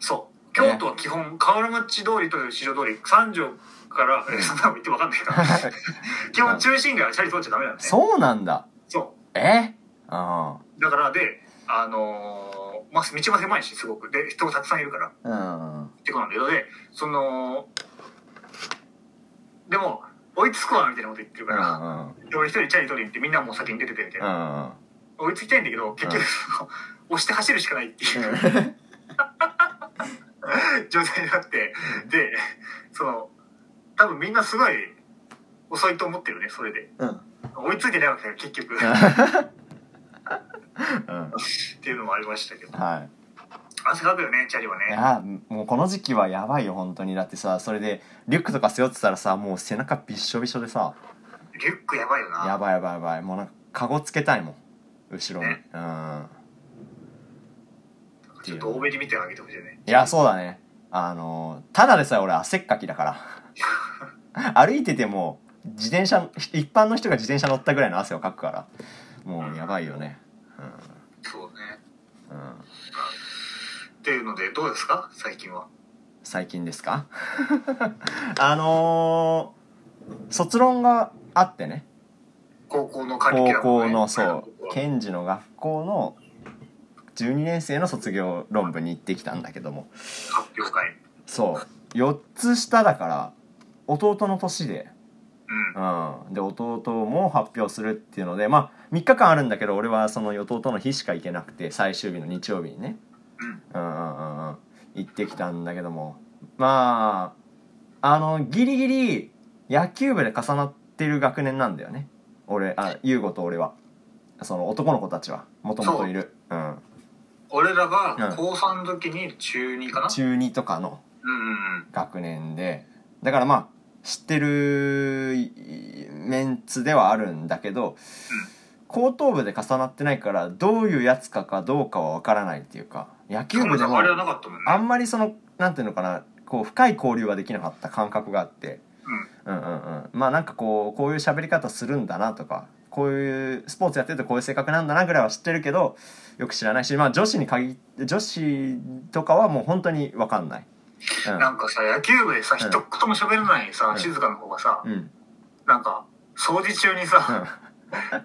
そう。京都は基本河原町通りという市場通り三条から、えそんなの言って分かんないから。[LAUGHS] 基本中心街はチャリ通っちゃダメなんだねそうなんだ。そえ？あうだからであのーまあ道も狭いしすごく。で人がたくさんいるから。あうん。ってことなんだけどでそのでも追いつくわみたいなこと言ってるうから、んうん。で俺一人チャリ取りに行ってみんなもう先に出ててみたいうんな、うん。追いつきたいんだけど結局、うん。その押して走るしかないっていう、うん。状態になって。でその多分みんなすごい遅いと思ってるねそれで。うん。追いついてないわけだよ結局。っうん。[LAUGHS] ていうのもありましたけど。はい。汗かくよねチャリはいねやもうこの時期はやばいよ本当に。だってさそれでリュックとか背負ってたらさもう背中びっしょびしょでさ。リュックやばいよな。やばいやばいやばい。もうなんかカゴつけたいもん後ろに、ね。うんちょっと多めに見てあげてほしいね。いやそうだね。あのただでさえ俺汗っかきだから。[LAUGHS] 歩いてても自転車一般の人が自転車乗ったぐらいの汗をかくからもうやばいよね。そうね。うん、うん、っていうのでどうですか？最近は。最近ですか？[LAUGHS] あのー卒論があってね。高校のカリキュ高ラムね。校のそう僕は。検事の学校の12年生の卒業論文に行ってきたんだけども。発表会。そう。4つ下だから弟の年で。うん。うん。で弟も発表するっていうのでまあ3日間あるんだけど俺はその弟の日しか行けなくて最終日の日曜日にね。うん。うんうんうんうん。行ってきたんだけども。まああのギリギリ野球部で重なってる学年なんだよね。俺あ優吾と俺は。その男の子たちは。もともといるうん俺らうん。が高3の時に中2かな、中2とかのうんうんうん。学年で。だからまあ知ってるいメンツではあるんだけど、高等部で重なってないからどういうやつかかどうかは分からないっていうか野球部でもあんまりそのなんていうのかなこう深い交流ができなかった感覚があって、うん、うんうん。まあなんかこうこういう喋り方するんだなとかこういうスポーツやってるとこういう性格なんだなぐらいは知ってるけどよく知らないしまあ女子に限って女子とかはもう本当に分かんない。うん。なんかさ野球部でさうん一言も喋らないさ、うん。静かの方がさ、うん。なんか掃除中にさ、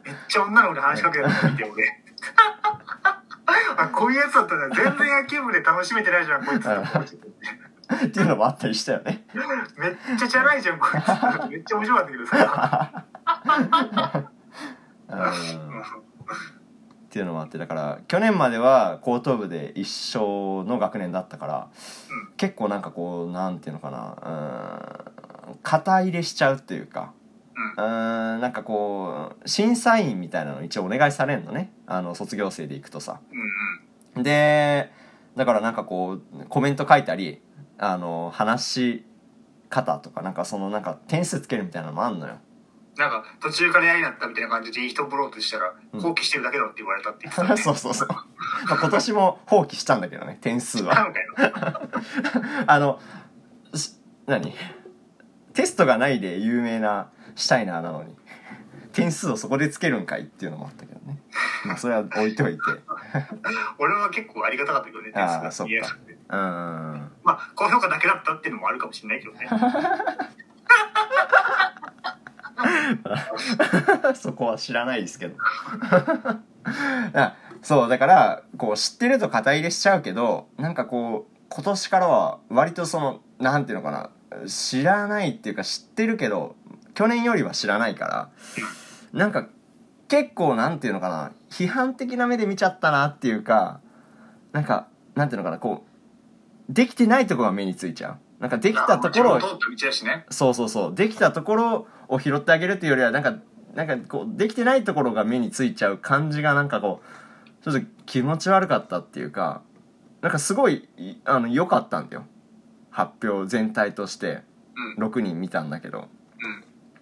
めっちゃ女の子に話しかけてるの見て俺。[LAUGHS] あこういうやつだったら全然野球部で楽しめてないじゃんこいつ。っていうのもあったりしたよね。[LAUGHS] めっちゃチャラいじゃんこいつ。めっちゃ面白かったけどさ。う [LAUGHS] んっていうのもあってだから去年までは高等部で一緒の学年だったから、うん結構なんかこうなんていうのかなうん肩入れしちゃうっていうかうんうんなんかこう審査員みたいなの一応お願いされんのねあの卒業生で行くとさ。うんでだからなんかこうコメント書いたりあの話し方とかなんかそのなんか点数つけるみたいなのもあんのよ。なんか途中から嫌になったみたいな感じでいい人ぶろうとしたらうん。放棄してるだけだって言われたって言ってた、ね。[LAUGHS] そうそうそう。まあ今年も放棄したんだけどね点数は。[LAUGHS] あのし何？テストがないで有名なシュタイナーなのに点数をそこでつけるんかいっていうのもあったけどね。まあそれは置いといて。[LAUGHS] 俺は結構ありがたかったけどね、点数が。見やすくて。うん。まあ、高評価だけだったっていうのもあるかもしれないけどね。[LAUGHS] そこは知らないですけど。[LAUGHS] そうだからこう知ってると肩入れしちゃうけどなんかこう今年からは割とそのなんていうのかな知らないっていうか知ってるけど去年よりは知らないからなんか結構なんていうのかな批判的な目で見ちゃったなっていうかなんかなんていうのかなこうできてないとこが目についちゃう。なんかできたところをね。そうそうそう。できたところを拾ってあげるっていうよりはなんかなんかこうできてないところが目についちゃう感じがなんかこうちょっと気持ち悪かったっていうかなんかすごいいあの良かったんだよ。発表全体として。うん。6人見たんだけど。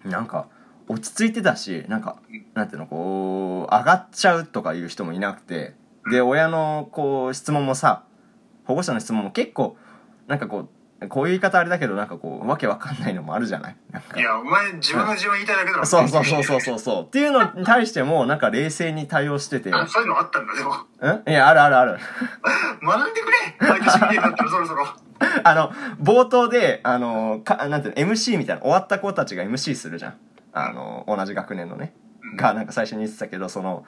うん。なんか落ち着いてたしなんかなんていうのこう上がっちゃうとかいう人もいなくて。で親のこう質問もさ保護者の質問も結構なんかこうこういう言い方あれだけどなんかこうわけわかんないのもあるじゃない？なんか。いや、お前自分の自分言いたいだけだろ。そうそうそうそうそうそう。っていうのに対してもなんか冷静に対応してて。あそういうのあったんだ、でも。ん？いやあるあるある。学んでくれ。毎年ったらそろそろ。[LAUGHS] あの冒頭であのかなんていうの MC みたいな終わった子たちが MC するじゃん。あの同じ学年のね。がなんか最初に言ってたけどその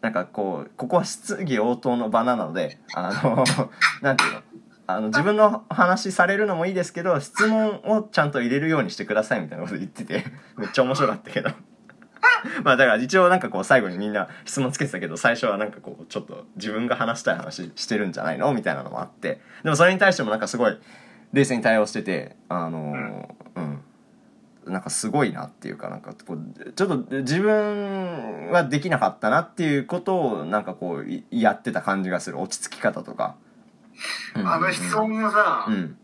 なんかこうここは質疑応答の場なのであの [LAUGHS] なんていうの？あの自分の話されるのもいいですけど質問をちゃんと入れるようにしてくださいみたいなこと言ってて [LAUGHS] めっちゃ面白かったけど。[LAUGHS] まあだから一応なんかこう最後にみんな質問つけてたけど最初はなんかこうちょっと自分が話したい話してるんじゃないのみたいなのもあって。でもそれに対してもなんかすごい冷静に対応しててあのうん。なんかすごいなっていうかなんかこうちょっと自分はできなかったなっていうことをなんかこういやってた感じがする。落ち着き方とか、うんあの質問もさ、うん。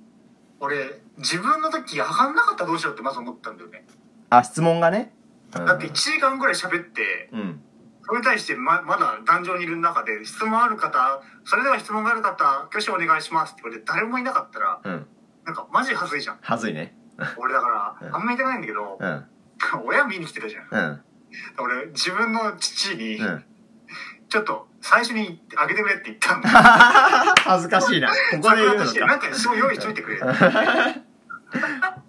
俺、自分の時上がんなかったらどうしようってまず思ったんだよね。あ質問がね？うん。だって1時間ぐらい喋って、うん。それに対してままだ壇上にいる中で質問ある方、それでは質問がある方、挙手お願いしますって言われて誰もいなかったら、うん。なんかマジ恥ずいじゃん。はずいね。俺だから、うん。あんま言いたくないんだけど、うん。[LAUGHS] 親見に来てたじゃん。うん。俺、自分の父に、うんちょっと最初にあげてくれって言ったんだ。[LAUGHS] 恥ずかしいな。ここで言うのなかんか質問用意しといてくれ。[LAUGHS]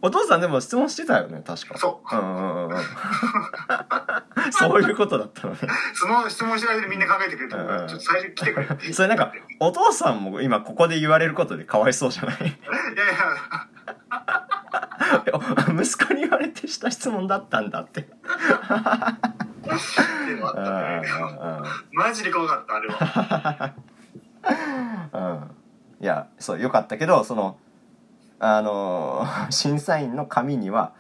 お父さんでも質問してたよね確か。そう。うんうんうんうん。[LAUGHS] そういうことだったのね。その質問しないでみんな考えてくれたちょっと最初来てくれって。それなんかお父さんも今ここで言われることでかわいそうじゃない？いやいや、息子に言われてした質問だったんだってでもあったね。マジで怖かった、あれは。うんいやそうよかったけどそのあのー [LAUGHS] 審査員の紙には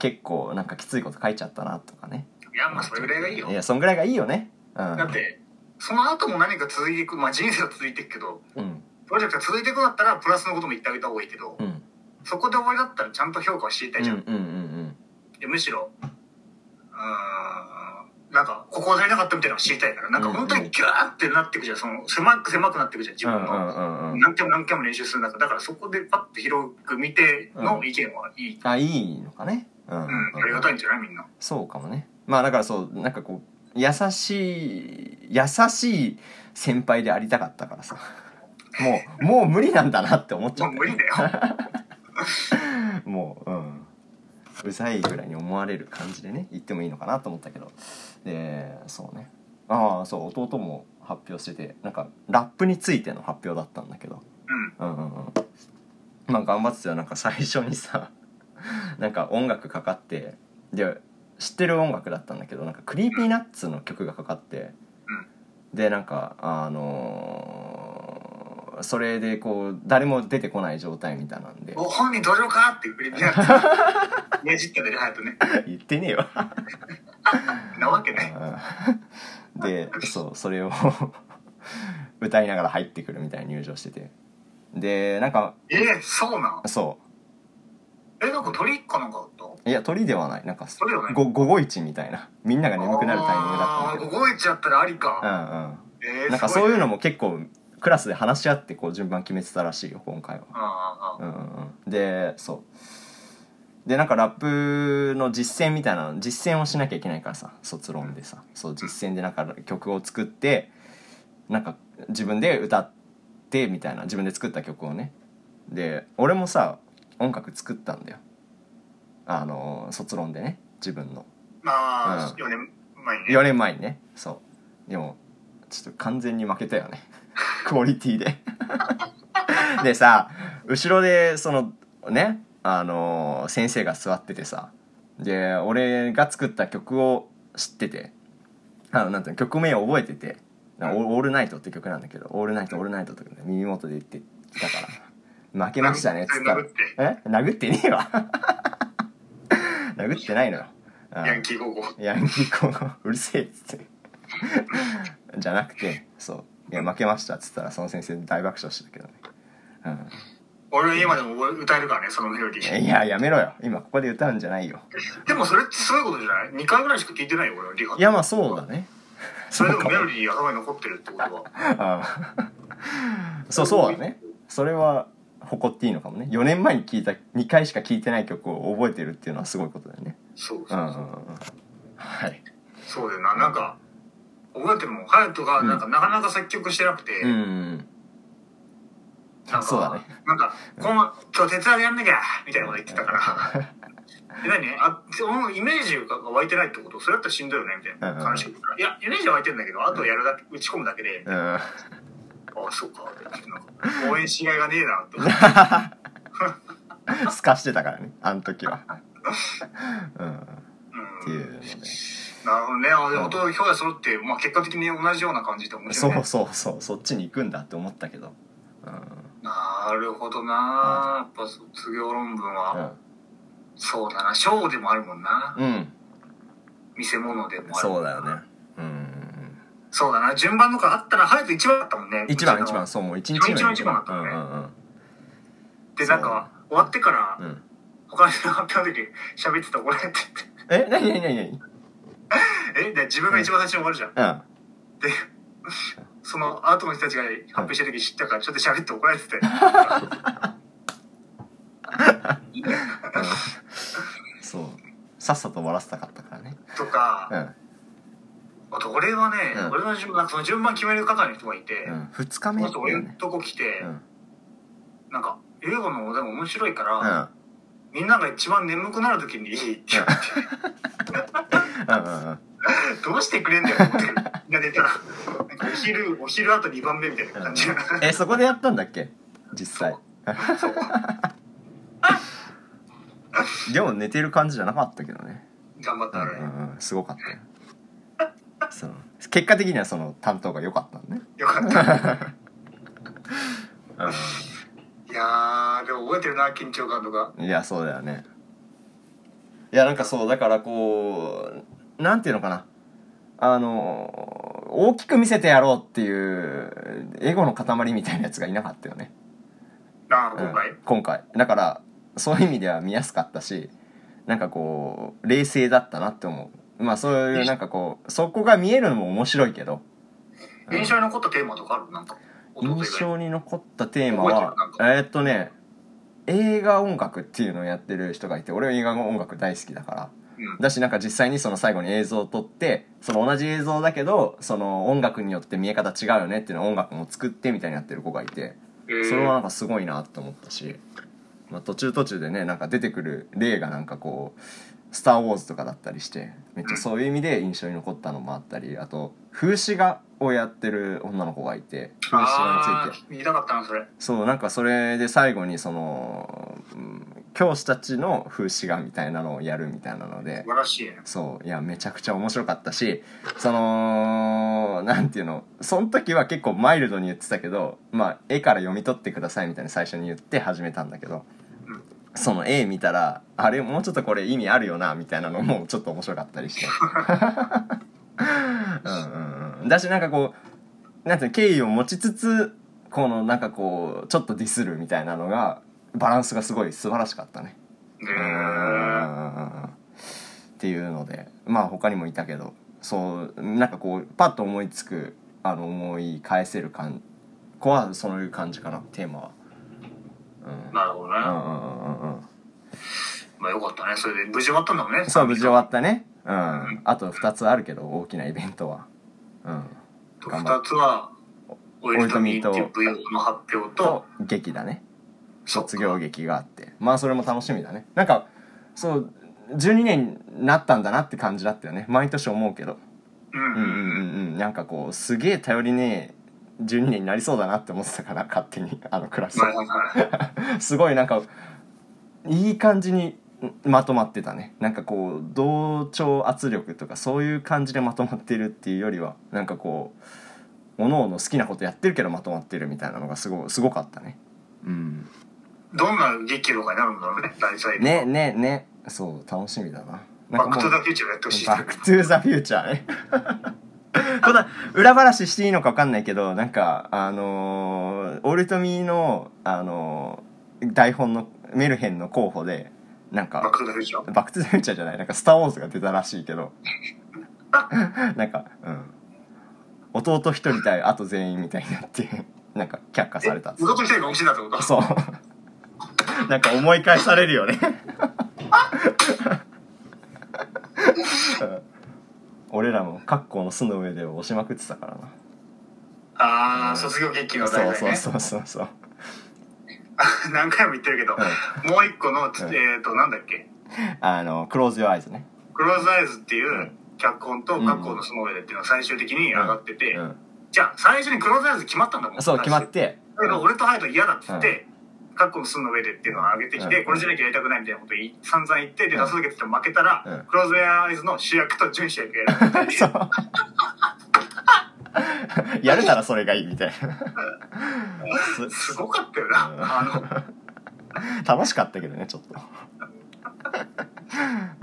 結構なんかきついこと書いちゃったなとかねいや、まあそれぐらいがいいよい。やそんぐらいがいいよねうんだって、その後も何か続いていく、まあ人生は続いていくけど、うんプロジェクトが続いていくんだったら、プラスのことも言ってあげた方がいいけど、うんそこで終わりだったらちゃんと評価を知りたいじゃん。うんうんうんでむしろ、うーん、なんか、ここが足りなかったみたいなのを知りたいから、なんか本当にギューってなっていくじゃん、その、狭く狭くなっていくじゃん、自分うんうんの。うんうん。何回も何回も練習する中、だからそこでパッと広く見ての意見はいい。あいいのかね。うんうん、ありがたいんじゃない？みんな。そうかもね。まあだからそうなんかこう優しい優しい先輩でありたかったからさ。もうもう無理なんだなって思っちゃったもう無理だよ。[LAUGHS] もううんうざいぐらいに思われる感じでね言ってもいいのかなと思ったけど。でそうね。ああそう弟も発表しててなんかラップについての発表だったんだけど。うん。うんうんうん。まあ頑張ってたよ。なんか最初にさ [LAUGHS] なんか音楽かかってで知ってる音楽だったんだけどなんかクリーピーナッツの曲がかかって、でなんかあのーそれでこう誰も出てこない状態みたいなんで。ご本人登場かってくれて。[LAUGHS] ねじったでね、隼人ね。言ってねえわ。なわけね。でそうそれを [LAUGHS] 歌いながら入ってくるみたいに入場してて。でなんかえー、そうなん？そえ、なんか鳥かなんかあった？ういや鳥ではない。なんか午後一みたいな。みんなが眠くなるタイミングだったんだけど。あー、動いちゃったらありか。うんうん。えーなんかそういうのも結構クラスで話し合ってこう順番決めてたらしいよ今回は。んうんうん。でそう。でなんかラップの実践みたいなの実践をしなきゃいけないからさ卒論でさ。そう実践でなんか曲を作ってなんか自分で歌ってみたいな自分で作った曲をね。で俺もさ音楽作ったんだよ。あの卒論でね自分の。まあ、うん。4年前にね。4年前にね。そう。でもちょっと完全に負けたよねクオリティで。[LAUGHS] でさ後ろでそのねあの先生が座っててさで俺が作った曲を知っててあのなんていうの曲名を覚えてて「オールナイト」って曲なんだけど「オールナイトオールナイト」とかね耳元で言ってきたから。負けましたね [LAUGHS] っつったら。殴って。え？殴ってねえわ。[LAUGHS] 殴ってないのよ。うん。ヤンキー高校ヤンキーこううるせえっつって。じゃなくてそういや負けましたっつったらその先生大爆笑してたけどね、俺今でも歌えるからねそのメロディうん、ー。いややめろよ。今ここで歌うんじゃないよ。でもそれってすごいことじゃない ?2 回ぐらいしか聞いてないよ俺のリハ。いやまあそうだね。[LAUGHS] それでもメロデディー頭に残ってるってことは。[LAUGHS] [LAUGHS] そうそうだね。それは誇っていいのかもね。4年前に聞いた2回しか聞いてない曲を覚えてるっていうのはすごいことだよね。そううそう。そう、んうんうん。はい。そうだよな。なんか覚えてるもん。隼人がなんかなかなか作曲してなくて、うんうんなんかそうだね。なんか、この、今日手伝いやんなきゃみたいなこと言ってたから。え、何？あ、そのイメージが湧いてないってこと？それだったらしんどいよねみたいな話を言ったら。いや、イメージは湧いてんだけど、あとやるだけ、打ち込むだけで、うん。ああ、そうか。なんか応援しがいがねえなって思って。す [LAUGHS] かしてたからねあの時は。うん。っていうなるほどね。あ、でも、表現揃って、まあ結果的に同じような感じで面白い、ね。そうそうそうそっちに行くんだって思ったけど。うん。なるほどな。やっぱ卒業論文は、うそうだな。賞でもあるもんな。ん、うん、見せ物でもあるそうだよね。うん。そうだな。順番とかあったら、早く一番だったもんね。一番一番。そうもう一日目。一番一番だったうんね。うんで、なんか、終わってから、うん。うん他の人の発表の時喋ってた怒られてて。え何何何何？えで、自分が一番最初に終わるじゃん。うん。で、その後の人たちが発表した時知ったから、ちょっと喋って怒られてて。そう。さっさと終わらせたかったからね。とか、うん。あと俺はね、うん。俺の順番、なんかその順番決める係の人がいて、うん。2日目この人俺のとこ来て、うん。なんか、英語のでも面白いかうら、ん。みんなが一番眠くなる時にいいって言われて、[LAUGHS] どうしてくれんだよって思って、お昼、お昼あと2番目みたいな感じ。えそこでやったんだっけ？実際。そう。でも寝てる感じじゃなかったけどね。頑張ったね。うんすごかったよ。その結果的にはその担当が良かったのね。よかった。ういやー、でも覚えてるな、緊張感とか。んいやそうだよね。いやなんかそうだからこうなんていうのかな。あの大きく見せてやろうっていうエゴの塊みたいなやつがいなかったよね。あー、今回、うん今回。だからそういう意味では見やすかったしなんかこう冷静だったなって思う。まあそういうなんかこうそこが見えるのも面白いけど。うん。印象に残ったテーマとかある？なんか。印象に残ったテーマはえーっとね映画音楽っていうのをやってる人がいて俺は映画音楽大好きだから。うん。だしなんか実際にその最後に映像を撮ってその同じ映像だけどその音楽によって見え方違うよねっていうのを音楽も作ってみたいにやってる子がいてえーそれはなんかすごいなって思ったし、まあ、途中途中でねなんか出てくる例がなんかこう「スター・ウォーズ」とかだったりしてめっちゃそういう意味で印象に残ったのもあったりあと風刺画をやってる女の子がいて風刺画について。見たかったな、それ。そうなんかそれで最後にその、うん教師たちの風刺画みたいなのをやるみたいなので。素晴らしいね。そう。いやめちゃくちゃ面白かったしそのなんていうの？その時は結構マイルドに言ってたけどまあ絵から読み取ってくださいみたいに最初に言って始めたんだけどうん。その絵見たらあれもうちょっとこれ意味あるよなみたいなのもちょっと面白かったりして。[LAUGHS] うんうんうん。だしなんかこうなんていうの敬意を持ちつつこのなんかこうちょっとディスるみたいなのがバランスがすごい素晴らしかったね。でうん。っていうのでまあ他にもいたけどそうなんかこうパッと思いつくあの思い返せる感子はそういう感じかなテーマは。うん。なるほどね。うんうんうんうん。うんまあよかったね。それで無事終わったんだもんね。そう無事終わったね。うん。あと2つあるけど大きなイベントは。うん。頑張二つは、オイルトミーっていう舞踊の発表とと、劇だね卒業劇があって。まあそれも楽しみだね。なんかそう12年になったんだなって感じだったよね。毎年思うけど。うん。うんうんうんうん。なんかこうすげえ頼りねえ12年になりそうだなって思ってたから勝手に。あのクラス。[LAUGHS] すごいなんかいい感じにまとまってたね。なんかこう同調圧力とかそういう感じでまとまってるっていうよりはなんかこうおのおの好きなことやってるけどまとまってるみたいなのがすごすごかったね。うんどんな劇とかになるんだろうね、大体。ねねね。そう楽しみだな。なんバックトゥかもうザフューチャーやってほしい。バックトゥーザフューチャーね。[LAUGHS] この裏話していいのか分かんないけどなんかあのーオルトミーの、あのー台本のメルヘンの候補でなんかバックトゥザフューチャー？バック・トゥ・ザ・フューチャーじゃないなんか「スター・ウォーズ」が出たらしいけど。[LAUGHS] なんかうん。弟一人対あと全員みたいになってなんか却下された弟一人が欲しいんだってこと？そう [LAUGHS] なんか思い返されるよね。う [LAUGHS] ん俺らも格好の巣の上で押しまくってたからな。ああ、卒業劇のそうそう題材ね。そうそうそう。[LAUGHS] 何回も言ってるけど、もう一個の、つうん。えっと、なんだっけ、あのクローズ・アイズね。クローズアイズっていううん。脚本とうん。格好のその上でっていうのが最終的に上がってて、うん。じゃあ最初にクローズアイズ決まったんだもん。そう決まって。だけど俺とハヤト嫌だっつって、カッコの寸の上でっていうのを上げてきて、うん。これじゃなきゃやりたくないみたいなことい散々言って、で、うん。出さなきゃってて負けたら、うん。クローズアイズの主役と準主役やる。[LAUGHS] そう。[LAUGHS] やるならそれがいいみたいな。すすごかったよな。うん。あの、楽しかったけどねちょっと、う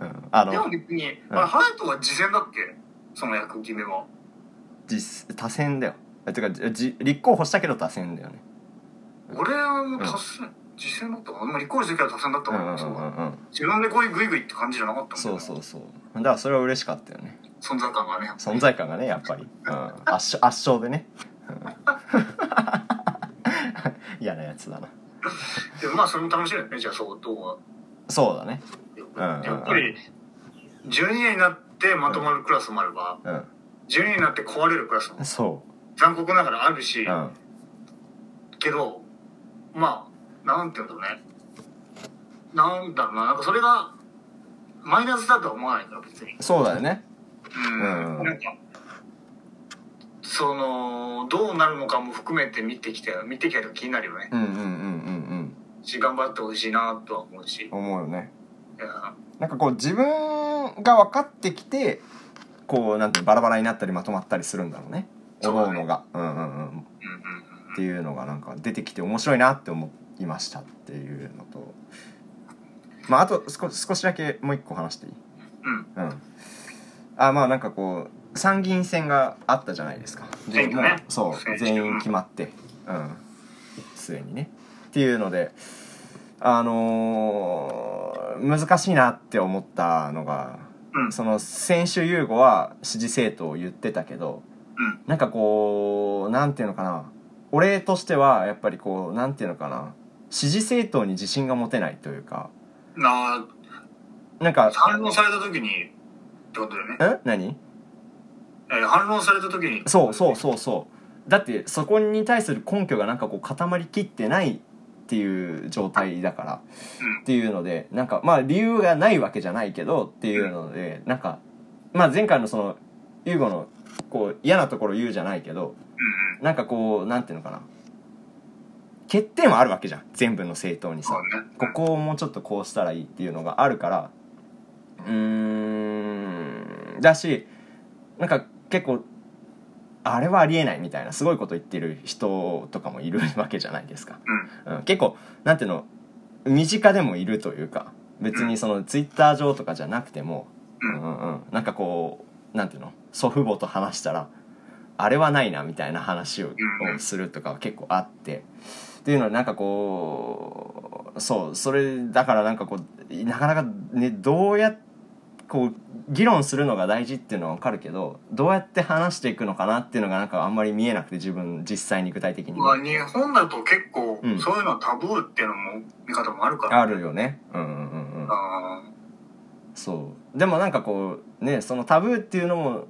ん、あでもの別に、うん。あれ、ハヤトは次戦だっけ？その役決めは。実多選だよ。えてかじ立候補したけど多選だよね俺も達成、次戦だったかな。でも立候補してから達成だったうんから、うんうんうん。自分でこういうグイグイって感じじゃなかったもんそうそうそう。だからそれは嬉しかったよね。存在感がね。存在感がねやっぱり、うん、圧勝圧勝でね、うん。[LAUGHS] 嫌なやつだな。でもまあ、それも楽しいよね。じゃあ、相当は。そうだね。うんやっぱり、12年になってまとまるクラスもあれば、う12年になって壊れるクラスもんそ残酷ながらあるし、ううん。けど、まあ、なんていうんだろうね。なんだろうな、なんかそれが、マイナスだとは思わないんだよ、別に。そうだよね。うん。うん。なんか、その、どうなるのかも含めて見てきて、見てきたと気になるよね。うんうんうんうんうん。し、頑張ってほしいなとは思うし。思うよね。なんかこう自分が分かってきてこうなんてバラバラになったりまとまったりするんだろうね。おそうのが。うんうんうん。うんうんっていうのがなんか出てきて面白いなって思いましたっていうのと。まああと少少しだけもう一個話していい？うん。うん。うんあまあなんかこう参議院選があったじゃないですか。で選挙ね。そう全員決まって。うん。すでにね。っていうのであのー難しいなって思ったのがうん。その選手優吾は支持政党を言ってたけどうん。なんかこうなんていうのかな俺としてはやっぱりこうなんていうのかな。支持政党に自信が持てないというか。ななんか反論された時に、ってことだよね。ん何？えー反論された時に。そうそうそうそう。だってそこに対する根拠がなんかこう固まりきってないっていう状態だから。うん。っていうのでなんかまあ理由がないわけじゃないけどっていうのでなんかまあ前回のそのユーゴのこう嫌なところ言うじゃないけど。なんかこうなんていうのかな。欠点はあるわけじゃん。全部の政党にさ。ここをもうちょっとこうしたらいいっていうのがあるから。うーん。だしなんか結構あれはありえないみたいなすごいこと言ってる人とかもいるわけじゃないですか、うん、結構なんていうの身近でもいるというか別にそのツイッター上とかじゃなくても、ううんんうんうん、なんかこうなんていうの祖父母と話したらあれはないなみたいな話をするとかは結構あって。っていうのはなんかこうそうそれだからなんかこうなかなかねどうやこう議論するのが大事っていうのは分かるけどどうやって話していくのかなっていうのがなんかあんまり見えなくて自分実際に具体的に。まあ日本だと結構うん。そういうのはタブーっていうのも見方もあるから、あるよね。うんうんうんうん。あそう。でもなんかこうねそのタブーっていうのも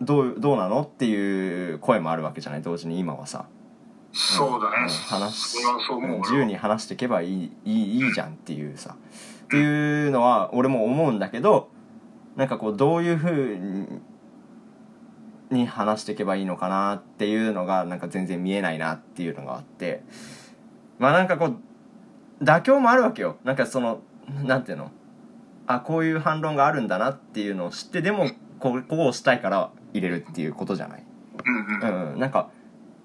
どうどうなの？っていう声もあるわけじゃない？同時に今はさ。ーそうだね、うん自由に話していけばいいいいいいじゃんっていうさ。っていうのは俺も思うんだけどなんかこうどういうふうにに話していけばいいのかなっていうのがなんか全然見えないなっていうのがあって。まあなんかこう妥協もあるわけよ。なんかそのなんていうの？あこういう反論があるんだなっていうのを知ってでもこうこうしたいから入れるっていうことじゃない？うんうん。うん、なんか、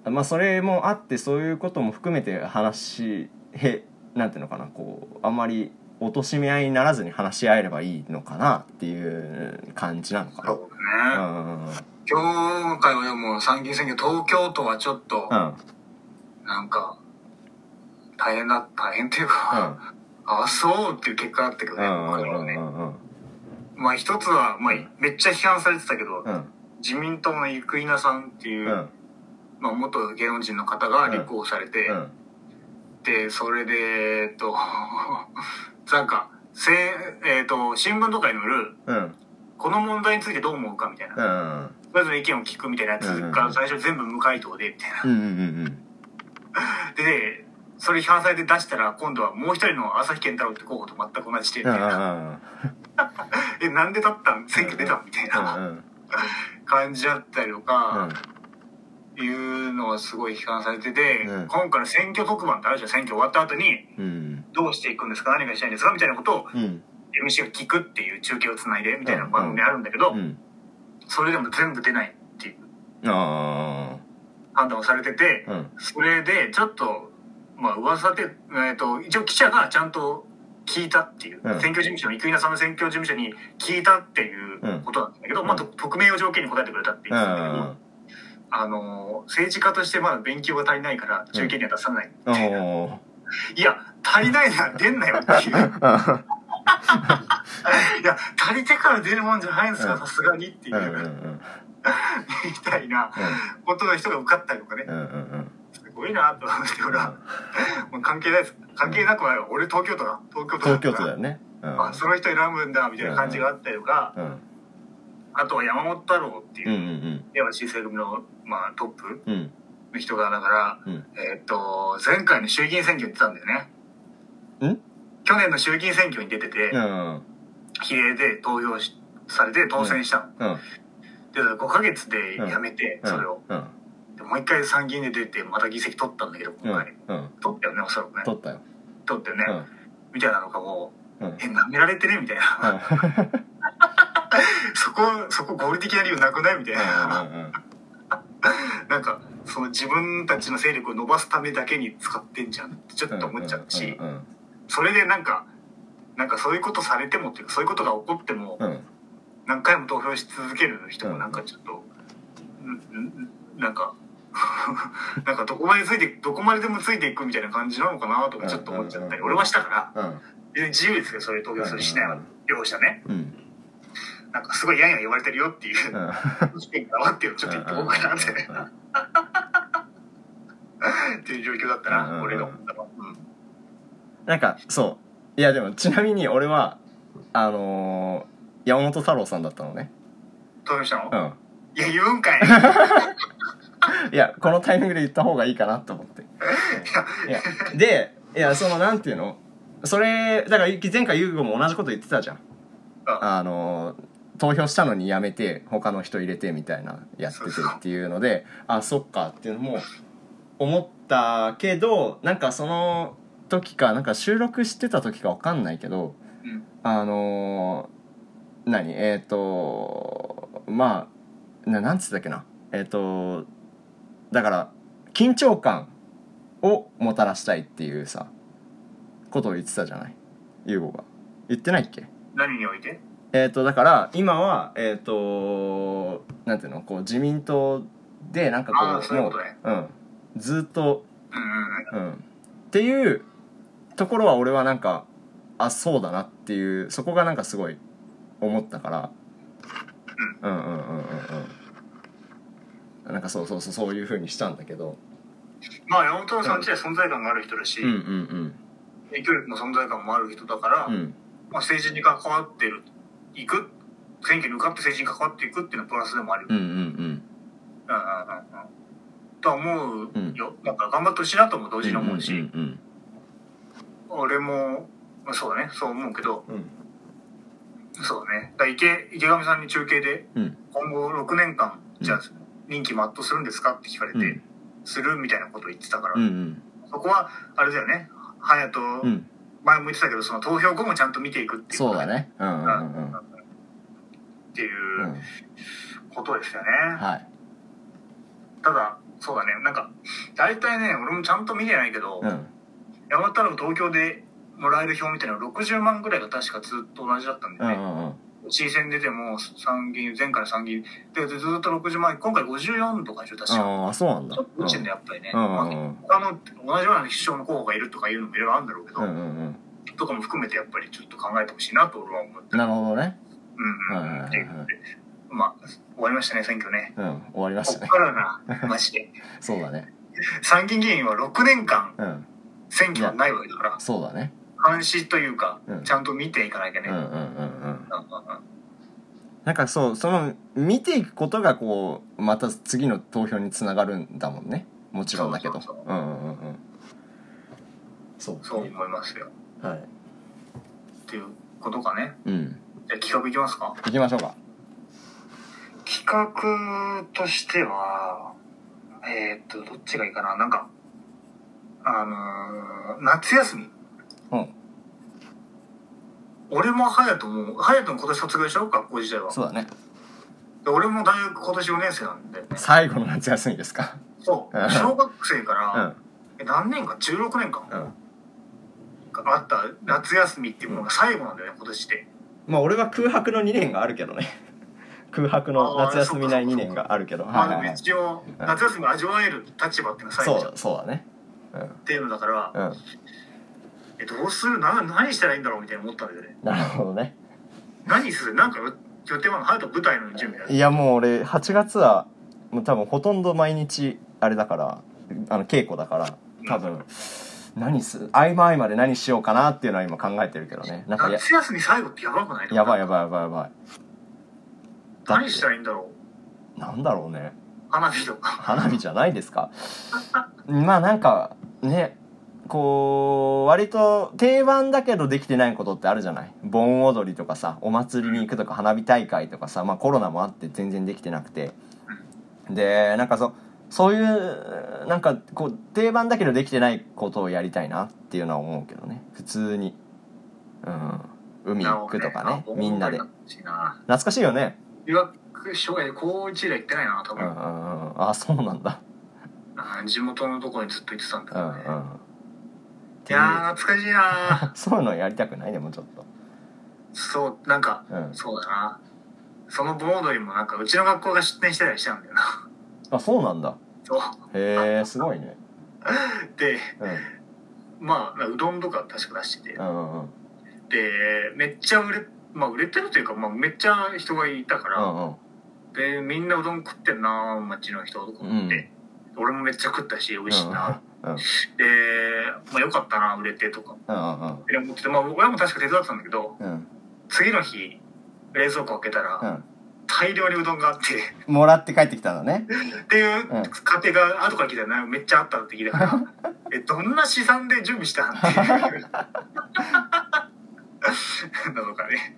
まあ、それもあってそういうことも含めて話へなんていうのかなこうあんまり貶め合いにならずに話し合えればいいのかなっていう感じなのかそうな。だね、うんうん今回はでも参議院選挙東京都はちょっとうん。なんか大変だ大変っていううん。か、あそうっていう結果だったけどね、うん僕らはねうんうん。うんまあ一つは、まあ、めっちゃ批判されてたけど、うん自民党の生稲さんっていう、うん。まあ、元芸能人の方が立候補されて、うん。でそれでえっと [LAUGHS] なんかせ、えっと新聞とかに載るうん。この問題についてどう思うかみたいな、うんそれぞれ意見を聞くみたいなやつが最初全部無回答でみたいな。うんうんうんででそれ批判されて出したら今度はもう一人の朝日健太郎って候補と全く同じしてみうんたいな。[LAUGHS] えなんでだったん？選挙出た？んみたいな。うん感じだったりとうかん、いうのがすごい批判されてて、うん。今回の選挙特番ってあるじゃん選挙終わった後にうん。どうしていくんですか何がしたいんですかみたいなことをうん。MC が聞くっていう中継をつないでみたいな番組あるんだけど、うん。それでも全部出ないっていう。あ判断をされてて、それでちょっとまあ噂で、えー、と一応記者がちゃんと聞いたっていう、うん。選挙事務所の生稲さんの選挙事務所に聞いたっていうことなんだけど、うん。まあ、と匿名を条件に答えてくれたってう言ってたんだけど、んあの政治家としてまだ勉強が足りないから中継には出さないみおたいいや足りないなら出んなよっていう。[LAUGHS] いや足りてから出るもんじゃないんですかうん。さすがにっていう、[LAUGHS] みたいなことの人が受かったりとかねごいなと思って俺は。もう関係ないです。関係なくは俺東京都だ。東京都東京都だよよね。うん。あその人選ぶんだみたいな感じがあったりとか、うん。あとは山本太郎っていううんうん山新選組の、まあ、トップうん。うんの人がだから、うん。えーっと前回の衆議院選挙に出たんだよね。ん？去年の衆議院選挙に出てて、うん。比例で投票しされて当選したの、うん。で5ヶ月で辞めて、それをうんでもう一回参議院で出てまた議席取ったんだけどうん今回、うん。取ったよねおそらくね。取ったよ。取ったよね、うん。みたいなのがも。ううん。え舐められてねみたいな、[LAUGHS] そこそこ合理的な理由なくないみたいな、なんかその自分たちの勢力を伸ばすためだけに使ってんじゃんってちょっと思っちゃうし、うん。それでなんかなんかそういうことされてもっていうかそういうことが起こってもうん。何回も投票し続ける人もなんかちょっと、うんうんなんか [LAUGHS] なんかどこまでついてどこまででもついていくみたいな感じなのかなとかちょっと思っちゃったり、うん俺はしたから。うん。自由ですけどそういう投票するしないは両者ね。うんなんかすごいやんやん言われてるよっていう。うん。意見が黙ってちょっと言ってこうかなって。[LAUGHS] っていう状況だったな、うん俺が思ったのは、うん、なんかそう。いやでもちなみに俺はあのー山本太郎さんだったのね。投票したの、うん。いや言うんかい [LAUGHS] いやこのタイミングで言った方がいいかなと思って。いやでいやそのなんていうの？それだから前回優吾も同じこと言ってたじゃん。あ。あの投票したのにやめて他の人入れてみたいなやっててっていうのであそっかっていうのも思ったけどなんかその時かなんか収録してた時か分かんないけどうん。あのー何？えっ、とまあななんつったっけな？えっ、とだから緊張感をもたらしたいっていうさことを言ってたじゃない？優吾が。言ってないっけ？何において？えっ、とだから今はえっ、となんていうの？こう自民党でなんかこうもう、うん、ずっとうんうんうん。うん。っていうところは俺はなんかあそうだなっていうそこがなんかすごい思ったから。うんうんうんうんうんなんかそうそうそうそういうふうにしたんだけど。まあ山本さん自体存在感がある人だし、うんうん影響力も存在感もある人だから、うん。うんまあ、政治に関わってるいく選挙に向かって政治に関わっていくっていうのはプラスでもあるよ、うんうんうん。うんうんうんうん。とは思うよ、なんか頑張ってほしいなとも同時に思うし、うんうん俺もまあそうだね。そう思うけど。うん。うんそうだねだ池池上さんに中継でうん。今後6年間じゃあ任期全うするんですかって聞かれて、うん。するみたいなことを言ってたから、うんうん。そこはあれだよね。隼人、うん。前も言ってたけどその投票後もちゃんと見ていくっていうそうだね。うんうんうんうん。っていううん。ことですよね、はい。ただそうだね。なんか大体ね俺もちゃんと見てないけど、うん。山田太郎東京でもらえる票みたいなの60万ぐらいが確かずっと同じだったんうだよね、んうんうん市選出ても参議院前回の参議院でずっと60万今回54とかでしょ確かああそうなんだ。ちょっと落ちてんだよやっぱりね、うん。うんうん。まあ他の同じような首相の候補がいるとかいうのもいろいろあるんだろうけど、うんうんうん。とかも含めてやっぱりちょっと考えてほしいなと俺は思ってなるほどね。うんうん。はいはいはいはい。っていうことでまあ終わりましたね選挙ね。うん終わりましね。こったからな [LAUGHS] マジで。そうだね。参議院議員は6年間うん。選挙はないわけだから。そうだね監視というか、うん。ちゃんと見ていかなきゃね、うんなんかそうその見ていくことがこうまた次の投票につながるんだもんね。もちろんだけど。そうそうんうんうんうん。そう。そう思いますよ。はい。っていうことかね。うん。じゃあ企画いきますか。行きましょうか。企画としてはえー、っとどっちがいいかな。なんかあのー夏休みうん。俺も隼人も隼人も今年卒業でしょ学校自体は。そうだね。で俺も大学今年4年生なんだよね最後の夏休みですか。そう。うん。小学生かうら、ん。え何年か16年間。うん。あった夏休みっていうものが最後なんだよね今年で。まあ俺は空白の2年があるけどね。[LAUGHS] 空白の夏休みない2年があるけど。まあはい一応うん。夏休みを味わえる立場っていうのが最後じゃん。っそうそうだね。ていうのだからうんうんえどうする？な何したらいいんだろう？みたいな思ったんだよね。なるほどね。何する？なんか予予定は隼人舞台の準備だいやもう俺8月はもう多分ほとんど毎日あれだからあの稽古だから多分何す合間合間で何しようかなっていうのは今考えてるけどね。なんかや夏休み最後ってやばくない？やばいやばいやばいやばい。何したらいいんだろう？なんだろうね。花火とか。花火じゃないですか。まあなんかねこう割と定番だけどできてないことってあるじゃない？盆踊りとかさお祭りに行くとか花火大会とかさまあコロナもあって全然できてなくて。でなんかそそういうなんかこう定番だけどできてないことをやりたいなっていうのは思うけどね。普通に。うん。海行くとかねみんなで。懐かしいよね。留学障害で高1以来行ってないな多分、うんうんうん。あそうなんだ。あ地元のところにずっと行ってたんだけどね、うんうんいやー懐かしいな [LAUGHS] そういうのやりたくないでもちょっと。そうなんかうん。そうだな。その盆踊りもなんかうちの学校が出店してたりしたんだよな。あそうなんだ。そう。へえすごいね。[LAUGHS] でうん。まあうどんとか確か出してて。うんうんうん。でめっちゃ売れまあ売れてるというか、まあ、めっちゃ人がいたから、うんうん。でみんなうどん食ってんな町の人とか思って、俺もめっちゃ食ったし美味しいな、うんで、まあ、よかったな売れてとかうんうんで思ってて、まあ、親も確か手伝ってたんだけどうん。次の日冷蔵庫開けたら、うん。大量にうどんがあって。もらって帰ってきたのね。っていううん。家庭が後から聞いたらなめっちゃあったって聞いたから [LAUGHS] えどんな資産で準備したんっていう。[LAUGHS] なのかね。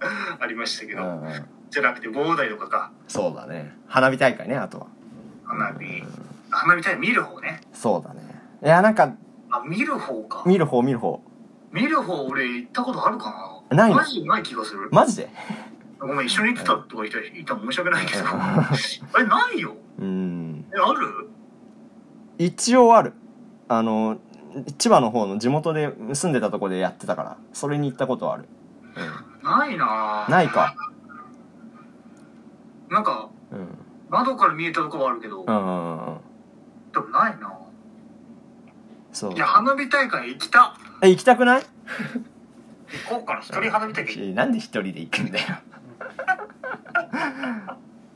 [LAUGHS] ありましたけど、うんうん。じゃなくて棒台とかか。そうだね。花火大会ねあとは。花火花火大会見る方ね。そうだね。いやなんかあ見る方か。見る方見る方。見る方俺行ったことあるかな。ないの？マジでない気がする。マジで？ごめん一緒に行ってたとか言ったらいたら申し訳ないけど。[LAUGHS] あれないよ。うん。えある？一応ある。あの千葉の方の地元で住んでたとこでやってたからそれに行ったことはある、ないな。うん、ないか。なんかうん。窓から見えたとこはあるけど、うんうんうんうんでもないな。そう。いや花火大会行きた。え行きたくない？行こうかな。一人花見たけなんで一人で行くんだよ。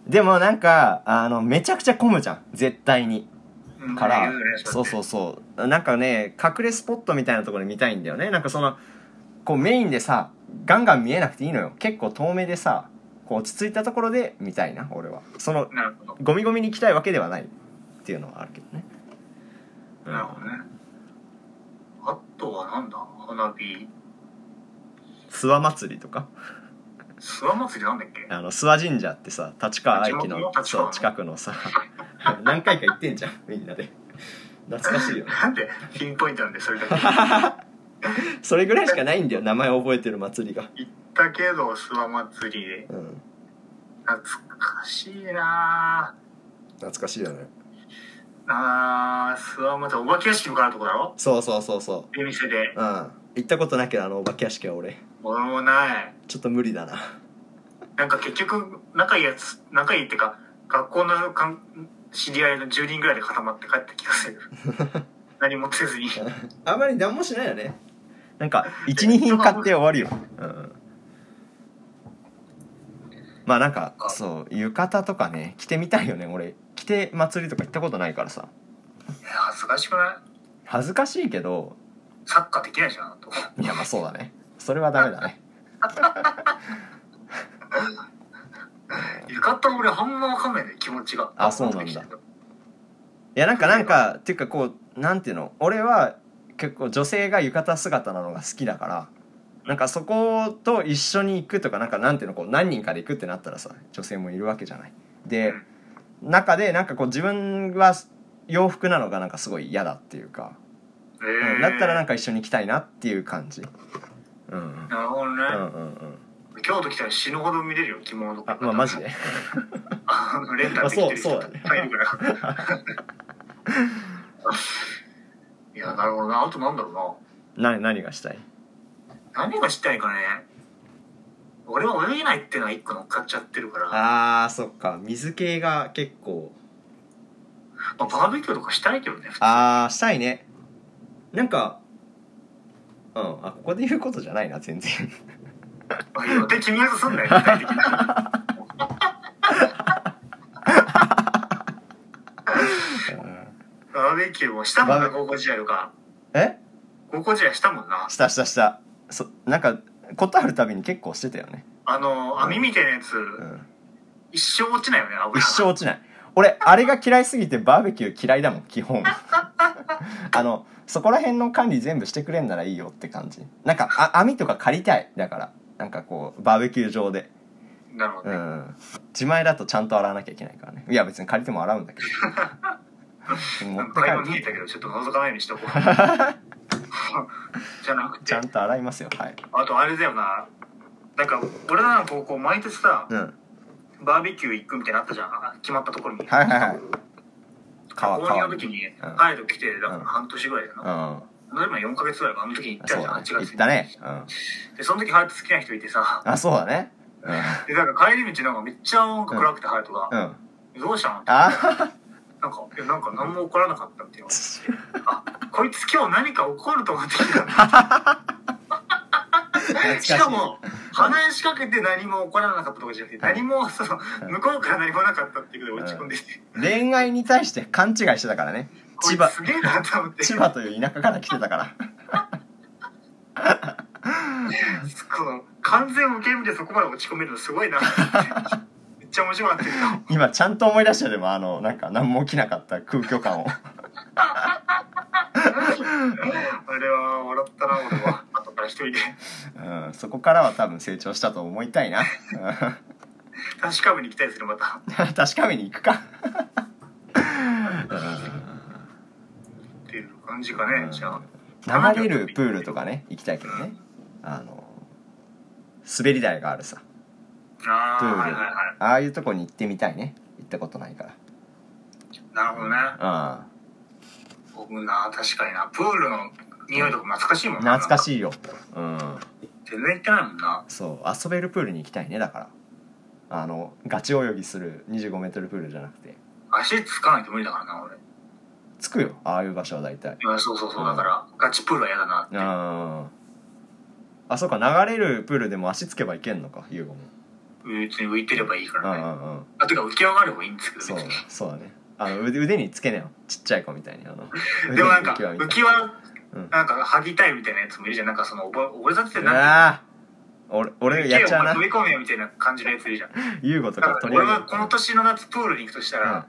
でもなんかあのめちゃくちゃ混むじゃん。絶対に。から、そうそうそう。なんかね隠れスポットみたいなところで見たいんだよね。なんかそのこうメインでさガンガン見えなくていいのよ。結構遠目でさこう落ち着いたところで見たいな俺は。そのゴミゴミに行きたいわけではないっていうのはあるけどね。なるほどね。あとはなんだ？花火。諏訪祭りとか？諏訪祭りなんだっけ？あの諏訪神社ってさ立川駅地元のの立川の。そう近くのさ [LAUGHS] 何回か行ってんじゃんみんなで。懐かしいよね。[LAUGHS] なんでピンポイントなんでそれだけ？[LAUGHS] それぐらいしかないんだよ名前覚えてる祭りが。行ったけど諏訪祭りで。うん。懐かしいな懐かしいよねああー諏訪祭りお化け屋敷のかかるとこだろ？そうそうそうそ出店で。ううん。行ったことないけどあのお化け屋敷は俺。俺もない。ちょっと無理だな。なんか結局仲いいやつ仲いいってか学校のかん知り合いの10人ぐらいで固まって帰った気がする。[LAUGHS] 何もせずに。あんまり何もしないよね。なんか12品買って終わるよ、うん、まあなんかそう浴衣とかね着てみたいよね。俺着て祭りとか行ったことないからさ。いや恥ずかしくない？恥ずかしいけどサッカーできないじゃんと。いやまあそうだね。それはダメだね。浴衣俺あんま分かんないね気持ちが。あそうなんだ。いやなんかなんかっていうかこうなんていうの？俺は結構女性が浴衣姿なのが好きだからなんかそこと一緒に行くとかなんかなんていうのこう何人かで行くってなったらさ女性もいるわけじゃない。で中でなんかこう自分は洋服なのがなんかすごい嫌だっていうか、えうんー、だったらなんか一緒に行きたいなっていう感じ。うんうん。なるほどね、うんうんうん。京都来たら死ぬほど見れるよ着物とか。あまあマジで？[LAUGHS] レンタルできてる人あそうそうだね。入るから。[LAUGHS] いやなるほどな。あとなんだろうな。な何がしたい？何がしたいかね？俺は泳げないっていうのは一個乗っかっちゃってるから。あーそっか。水系が結構。まあ、バーベキューとかしたいけどね普通。あーしたいね。なんかうん。あここで言うことじゃないな全然。まあ予定決めようとすんだよ具体的な [LAUGHS] バーベキューもしたもんなバーベ高校時代とか。え？高校時代したもんな。したしたしたそなんかことあるたびに結構してたよね、あの網みたいなやつ、うん、一生落ちないよね油一生落ちない。俺あれが嫌いすぎてバーベキュー嫌いだもん基本。[LAUGHS] あのそこら辺の管理全部してくれんならいいよって感じ。なんかあ網とか借りたい。だからなんかこうバーベキュー場で。うなるほどね、ん。自前だとちゃんと洗わなきゃいけないからね。いや別に借りても洗うんだけど。[LAUGHS] 持って帰会話見えるたけどちょっと覗かないようにしとこう [LAUGHS] じゃなくて。ちゃんと洗いますよ。はい。あとあれだよな。なんか俺らの高校毎年さうん。バーベキュー行くみたいなのあったじゃん。決まったところに。はいはいはい。川高2川に。の時にうん。ハイド来てだからうん。半年ぐらいだよな、うん。例えば4ヶ月ぐらいかあの時に行ったじゃん。8ね。月に。行ったね。うん。でその時ハヤト好きな人いてさ。あそうだね。でなんか帰り道なんかめっちゃ暗くてハヤトが。うん。うん「どうしたの?」って。あなんか「いやなんか何も起こらなかった」っていうのあこいつ今日何か起こると思ってきたしかも話しかけて何も起こらなかったとかじゃなくてはい。何もその向こうから何もなかったっていうことで落ち込んでて。恋愛に対して勘違いしてたからね。千葉。つすげえなと思って。千葉という田舎から来てたから。[LAUGHS] この完全受け身でそこまで落ち込めるのすごいなってちゃ面白かったけど今ちゃんと思い出したよでもあのなんか何も起きなかった空虚感を。あれは笑ったな俺は。後から一人で。うんそこからは多分成長したと思いたいな。確かめに行きたいですねまた。う [LAUGHS] ん確かめに行くか。っていう感じかね、じゃあ。流れるプールとかね行きたいけどね。あの滑り台があるさあプール、あはいはいはい。ああいうとこに行ってみたいね。行ったことないから。なるほどね。うん。僕な確かにな。プールの匂いとか懐かしいもんな。懐かしいよ。うん。全然行ってないもんな。そう。遊べるプールに行きたいねだから。あのガチ泳ぎする2 5メートルプールじゃなくて。足つかないと無理だからな俺。い着くよ。ああいう場所は大体。やそうそうそう。だからガチプールは嫌だなって。うん。あそうか。流れるプールでも足つけばいけんのか優吾も別に浮いてればいいかうんうらね。んうんあ、てか浮き上がればいいんですけど、そう別に。そうだねあの腕腕につけねよちっちゃい子みたいにあの [LAUGHS] でもなんか、浮き輪うん、なんか、剥ぎたいみたいなやつもいるじゃん。なんかその、おぼ俺だってうなんか、俺俺やっちゃうな飛び込めよみたいな感じのやついるじゃん。優吾とだかから取り上げはこの年の夏プールに行くとしたら、うん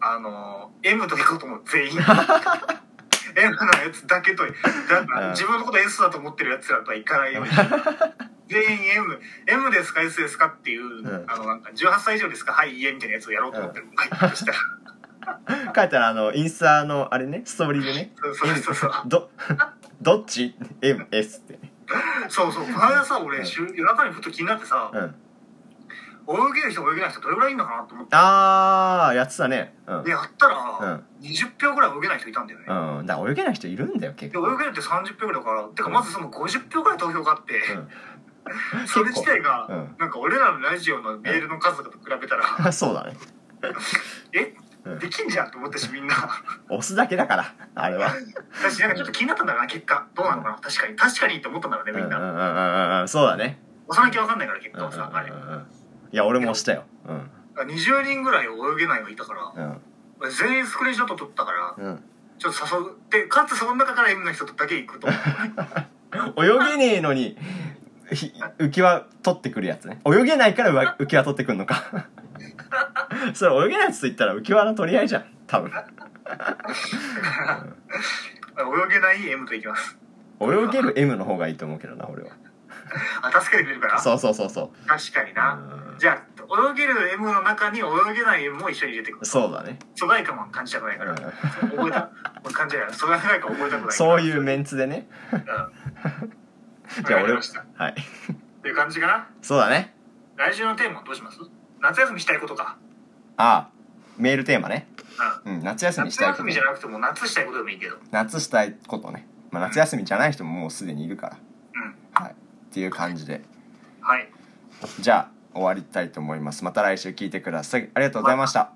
あのー、M と行こうと思う、全員。[LAUGHS] M のやつだけと、だうん自分のこと S だと思ってるやつらとは行かないように。[LAUGHS] 全員 M、M ですか S ですかっていう、ん。あの、なんか、18歳以上ですかはい、いえみたいなやつをやろうと思ってる。はい、とした。[LAUGHS] ら。書いたらあのインスタのあれねストーリーでね。そうそうそう。[LAUGHS] どどっち ?MS って。ねそうそう、この間さ、俺、週夜中にふと気になってさ、うん。泳げる人泳げない人どれぐらいいるのかなと思って。ああやってたね。うん。で、やったうらん、20秒ぐらい泳げない人いたんだよね。うん。だから泳げない人いるんだよ結で、構泳げるって30秒ぐらいだから、てかまずその50票ぐらい投票があって、[LAUGHS] それ自体が、うん。なんか俺らのラジオのメールの数と比べたら、う [LAUGHS] んそうだね。[LAUGHS] え？うん。できんじゃんと思ったしみんな。押すだけだからあれは。私なんかちょっと気になったんだろうな、結果。どうなのかな？確かに。確かにって思ったんだろうね、みんな。うんうんうんうん。うんそうだね。押さなきゃわかんないから、結うんうん果はさ、あれうん。うん。いや俺も押したよ。うん。20人ぐらい泳げないがいたから、うん。俺全員スクリーンショット撮ったから、うん。ちょっと誘って、かつその中から M の人とだけ行くと思う。泳げねえのにひ浮き輪取ってくるやつね泳げないから浮き輪取ってくんのか [LAUGHS] それ泳げないやつと言ったら浮き輪の取り合いじゃん多分泳げない M と行きます。泳げる M の方がいいと思うけどな俺はあ、助けてくれるから？そうそうそうそ確かにな。うじゃあ、泳げる M の中に泳げない M も一緒に入れてくる。そうだね疎外感は感じたくないから。うん覚えた。俺感じない疎外感覚えたくない。そういうメンツでねうん。じゃあ俺わかりました。っはいていう感じかな。そうだね来週のテーマどうします？夏休みしたいことか。ああメールテーマねうん。うん夏休みしたいこ休みじゃなくても夏したいことでもいいけど。夏したいことね、まあ、夏休みじゃない人ももうすでにいるからうん。はいっていう感じではい。じゃあ終わりたいと思いますまた来週聞いてくださいありがとうございました